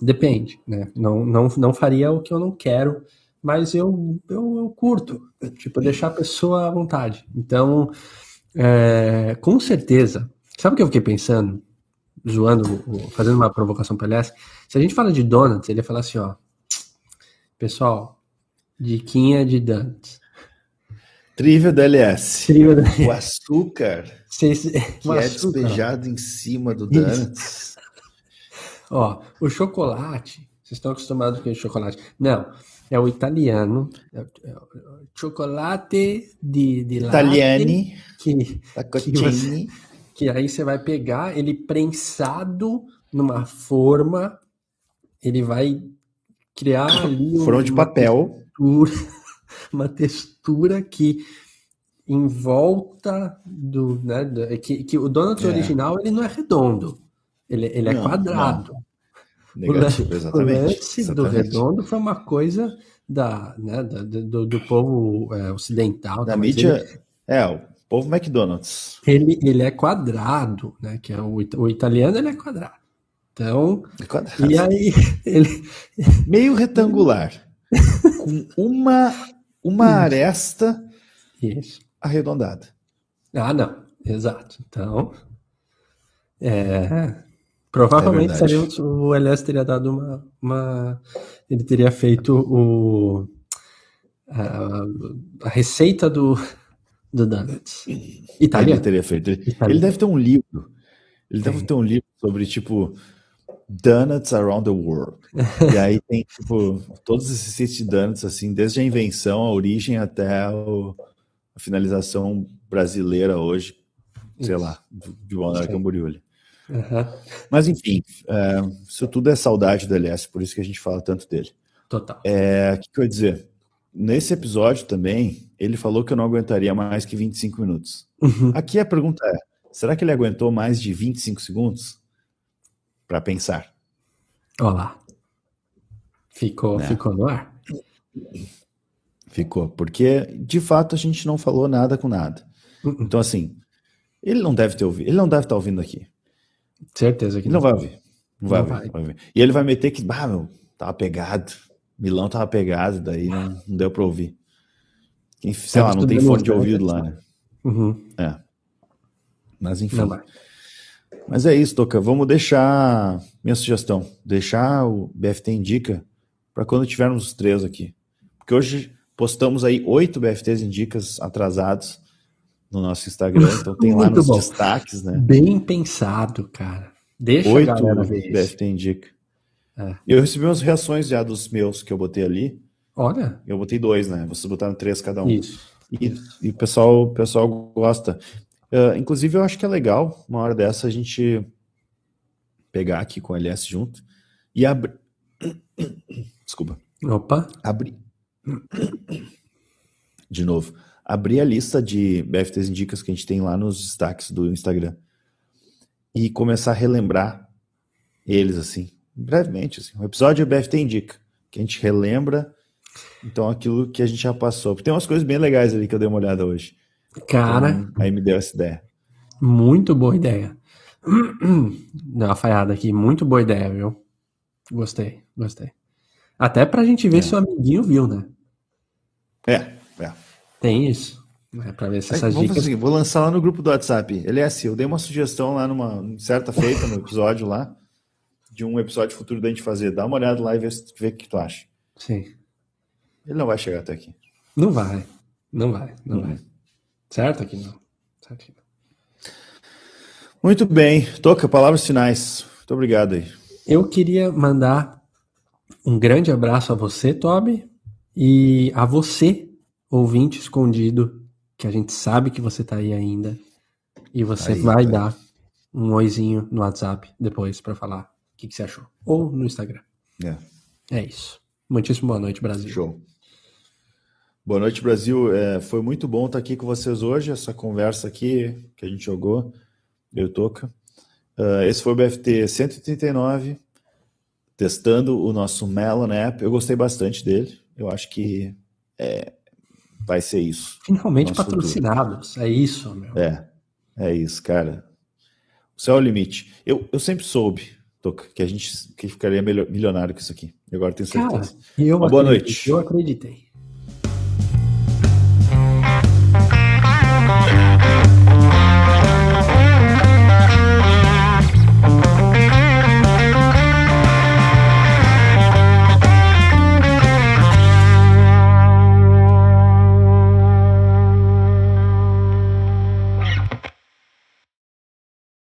Depende. Né? Não, não, não faria o que eu não quero, mas eu, eu, eu curto. Tipo, deixar a pessoa à vontade. Então, é, com certeza. Sabe o que eu fiquei pensando? Zoando, fazendo uma provocação para ele. Se a gente fala de donuts, ele ia falar assim: ó, pessoal, diquinha de donuts. Trívia do LS. Trívia do. O açúcar que o é açúcar. despejado em cima do donuts. Ó, o chocolate, vocês estão acostumados com o chocolate. Não, é o italiano. É o é chocolate de, de Italiani. Que, que, você, que aí você vai pegar ele prensado numa forma, ele vai criar *coughs* ali... Forma de papel. Textura, *laughs* uma textura que em volta do, né, do, é que, que o donut é. original ele não é redondo, ele, ele é não, quadrado. Não. Negativo, exatamente. O lance exatamente. do redondo foi uma coisa da, né, da, do, do povo é, ocidental. Da mídia, ele, é, o povo McDonald's. Ele, ele é quadrado, né, que é o, o italiano ele é quadrado. Então, é quadrado. e aí *laughs* ele... Meio retangular, *laughs* com uma uma aresta Isso. arredondada. Ah, não. Exato. Então, é, provavelmente é o LS teria dado uma, uma, Ele teria feito o, a, a receita do, do Donuts. Italiano. Ele teria feito. Ele, ele deve ter um livro. Ele deve ter um livro sobre, tipo, Donuts Around the World. e aí tem, tipo, todos esses sites de donuts, assim, desde a invenção, a origem até o, a finalização brasileira hoje, sei Isso. lá, de Balneário Camboriú. Uhum. Mas enfim, é, isso tudo é saudade do LS, por isso que a gente fala tanto dele. Total. É, o que, que eu ia dizer? Nesse episódio também, ele falou que eu não aguentaria mais que 25 minutos. Uhum. Aqui a pergunta é: será que ele aguentou mais de 25 segundos? Para pensar. Olá. Ficou, né? ficou no ar? Ficou, porque de fato a gente não falou nada com nada. Uh -uh. Então, assim, ele não deve ter ouvido, ele não deve estar ouvindo aqui. Certeza que não. Não vai ouvir. Não, vai, ouvir, vai. vai ouvir. E ele vai meter que, bah, meu, tava pegado. Milão tava pegado, daí não, não deu para ouvir. Quem, sei lá, não tem fone de ouvido lá, né? Uhum. É. Mas enfim. Mas é isso, Toca. Vamos deixar minha sugestão, deixar o BFT Indica para quando tivermos os três aqui. Porque hoje postamos aí oito BFTs Indicas atrasados no nosso Instagram, então tem lá nos bom. destaques, né? Bem pensado, cara. Deixa oito a galera ver BFT Indica. É. Eu recebi umas reações já dos meus que eu botei ali. Olha. Eu botei dois, né? Vocês botaram três cada um. Isso. E, e o pessoal, o pessoal gosta. Uh, inclusive, eu acho que é legal, uma hora dessa, a gente pegar aqui com o LS junto e abrir. *coughs* Desculpa. Opa. Abrir. *coughs* De novo. Abrir a lista de BFTs Indicas que a gente tem lá nos destaques do Instagram. E começar a relembrar eles, assim, brevemente. Assim. Um episódio é BFT Indica, que a gente relembra então aquilo que a gente já passou. Porque tem umas coisas bem legais ali que eu dei uma olhada hoje. Cara. Então, aí me deu essa ideia. Muito boa ideia. *clears throat* Deu uma falhada aqui. Muito boa ideia, viu? Gostei, gostei. Até pra gente ver é. se o amiguinho viu, né? É, é. Tem isso. É pra ver se essas Vamos dicas. Fazer, vou lançar lá no grupo do WhatsApp. Ele é assim, eu dei uma sugestão lá numa certa feita no episódio lá, de um episódio futuro da gente fazer. Dá uma olhada lá e vê, vê o que tu acha. Sim. Ele não vai chegar até aqui. Não vai. Não vai, não uhum. vai. Certo aqui não. Certo aqui não. Muito bem. Toca, palavras finais. Muito obrigado aí. Eu queria mandar um grande abraço a você, Toby, e a você, ouvinte escondido, que a gente sabe que você tá aí ainda. E você aí, vai dar um oizinho no WhatsApp depois para falar o que, que, você achou. Ou no Instagram. É. É isso. Muitíssimo boa noite, Brasil. Show. Boa noite, Brasil. É, foi muito bom estar aqui com vocês hoje, essa conversa aqui que a gente jogou, eu Toca. Uh, esse foi o BFT 139, testando o nosso Melon App. Eu gostei bastante dele. Eu acho que é, vai ser isso. Finalmente patrocinados. Futuro. É isso, meu. É, é isso, cara. O céu é o limite. Eu, eu sempre soube, Toca, que a gente que ficaria milionário com isso aqui. E agora tenho certeza. Cara, boa noite. Eu acreditei.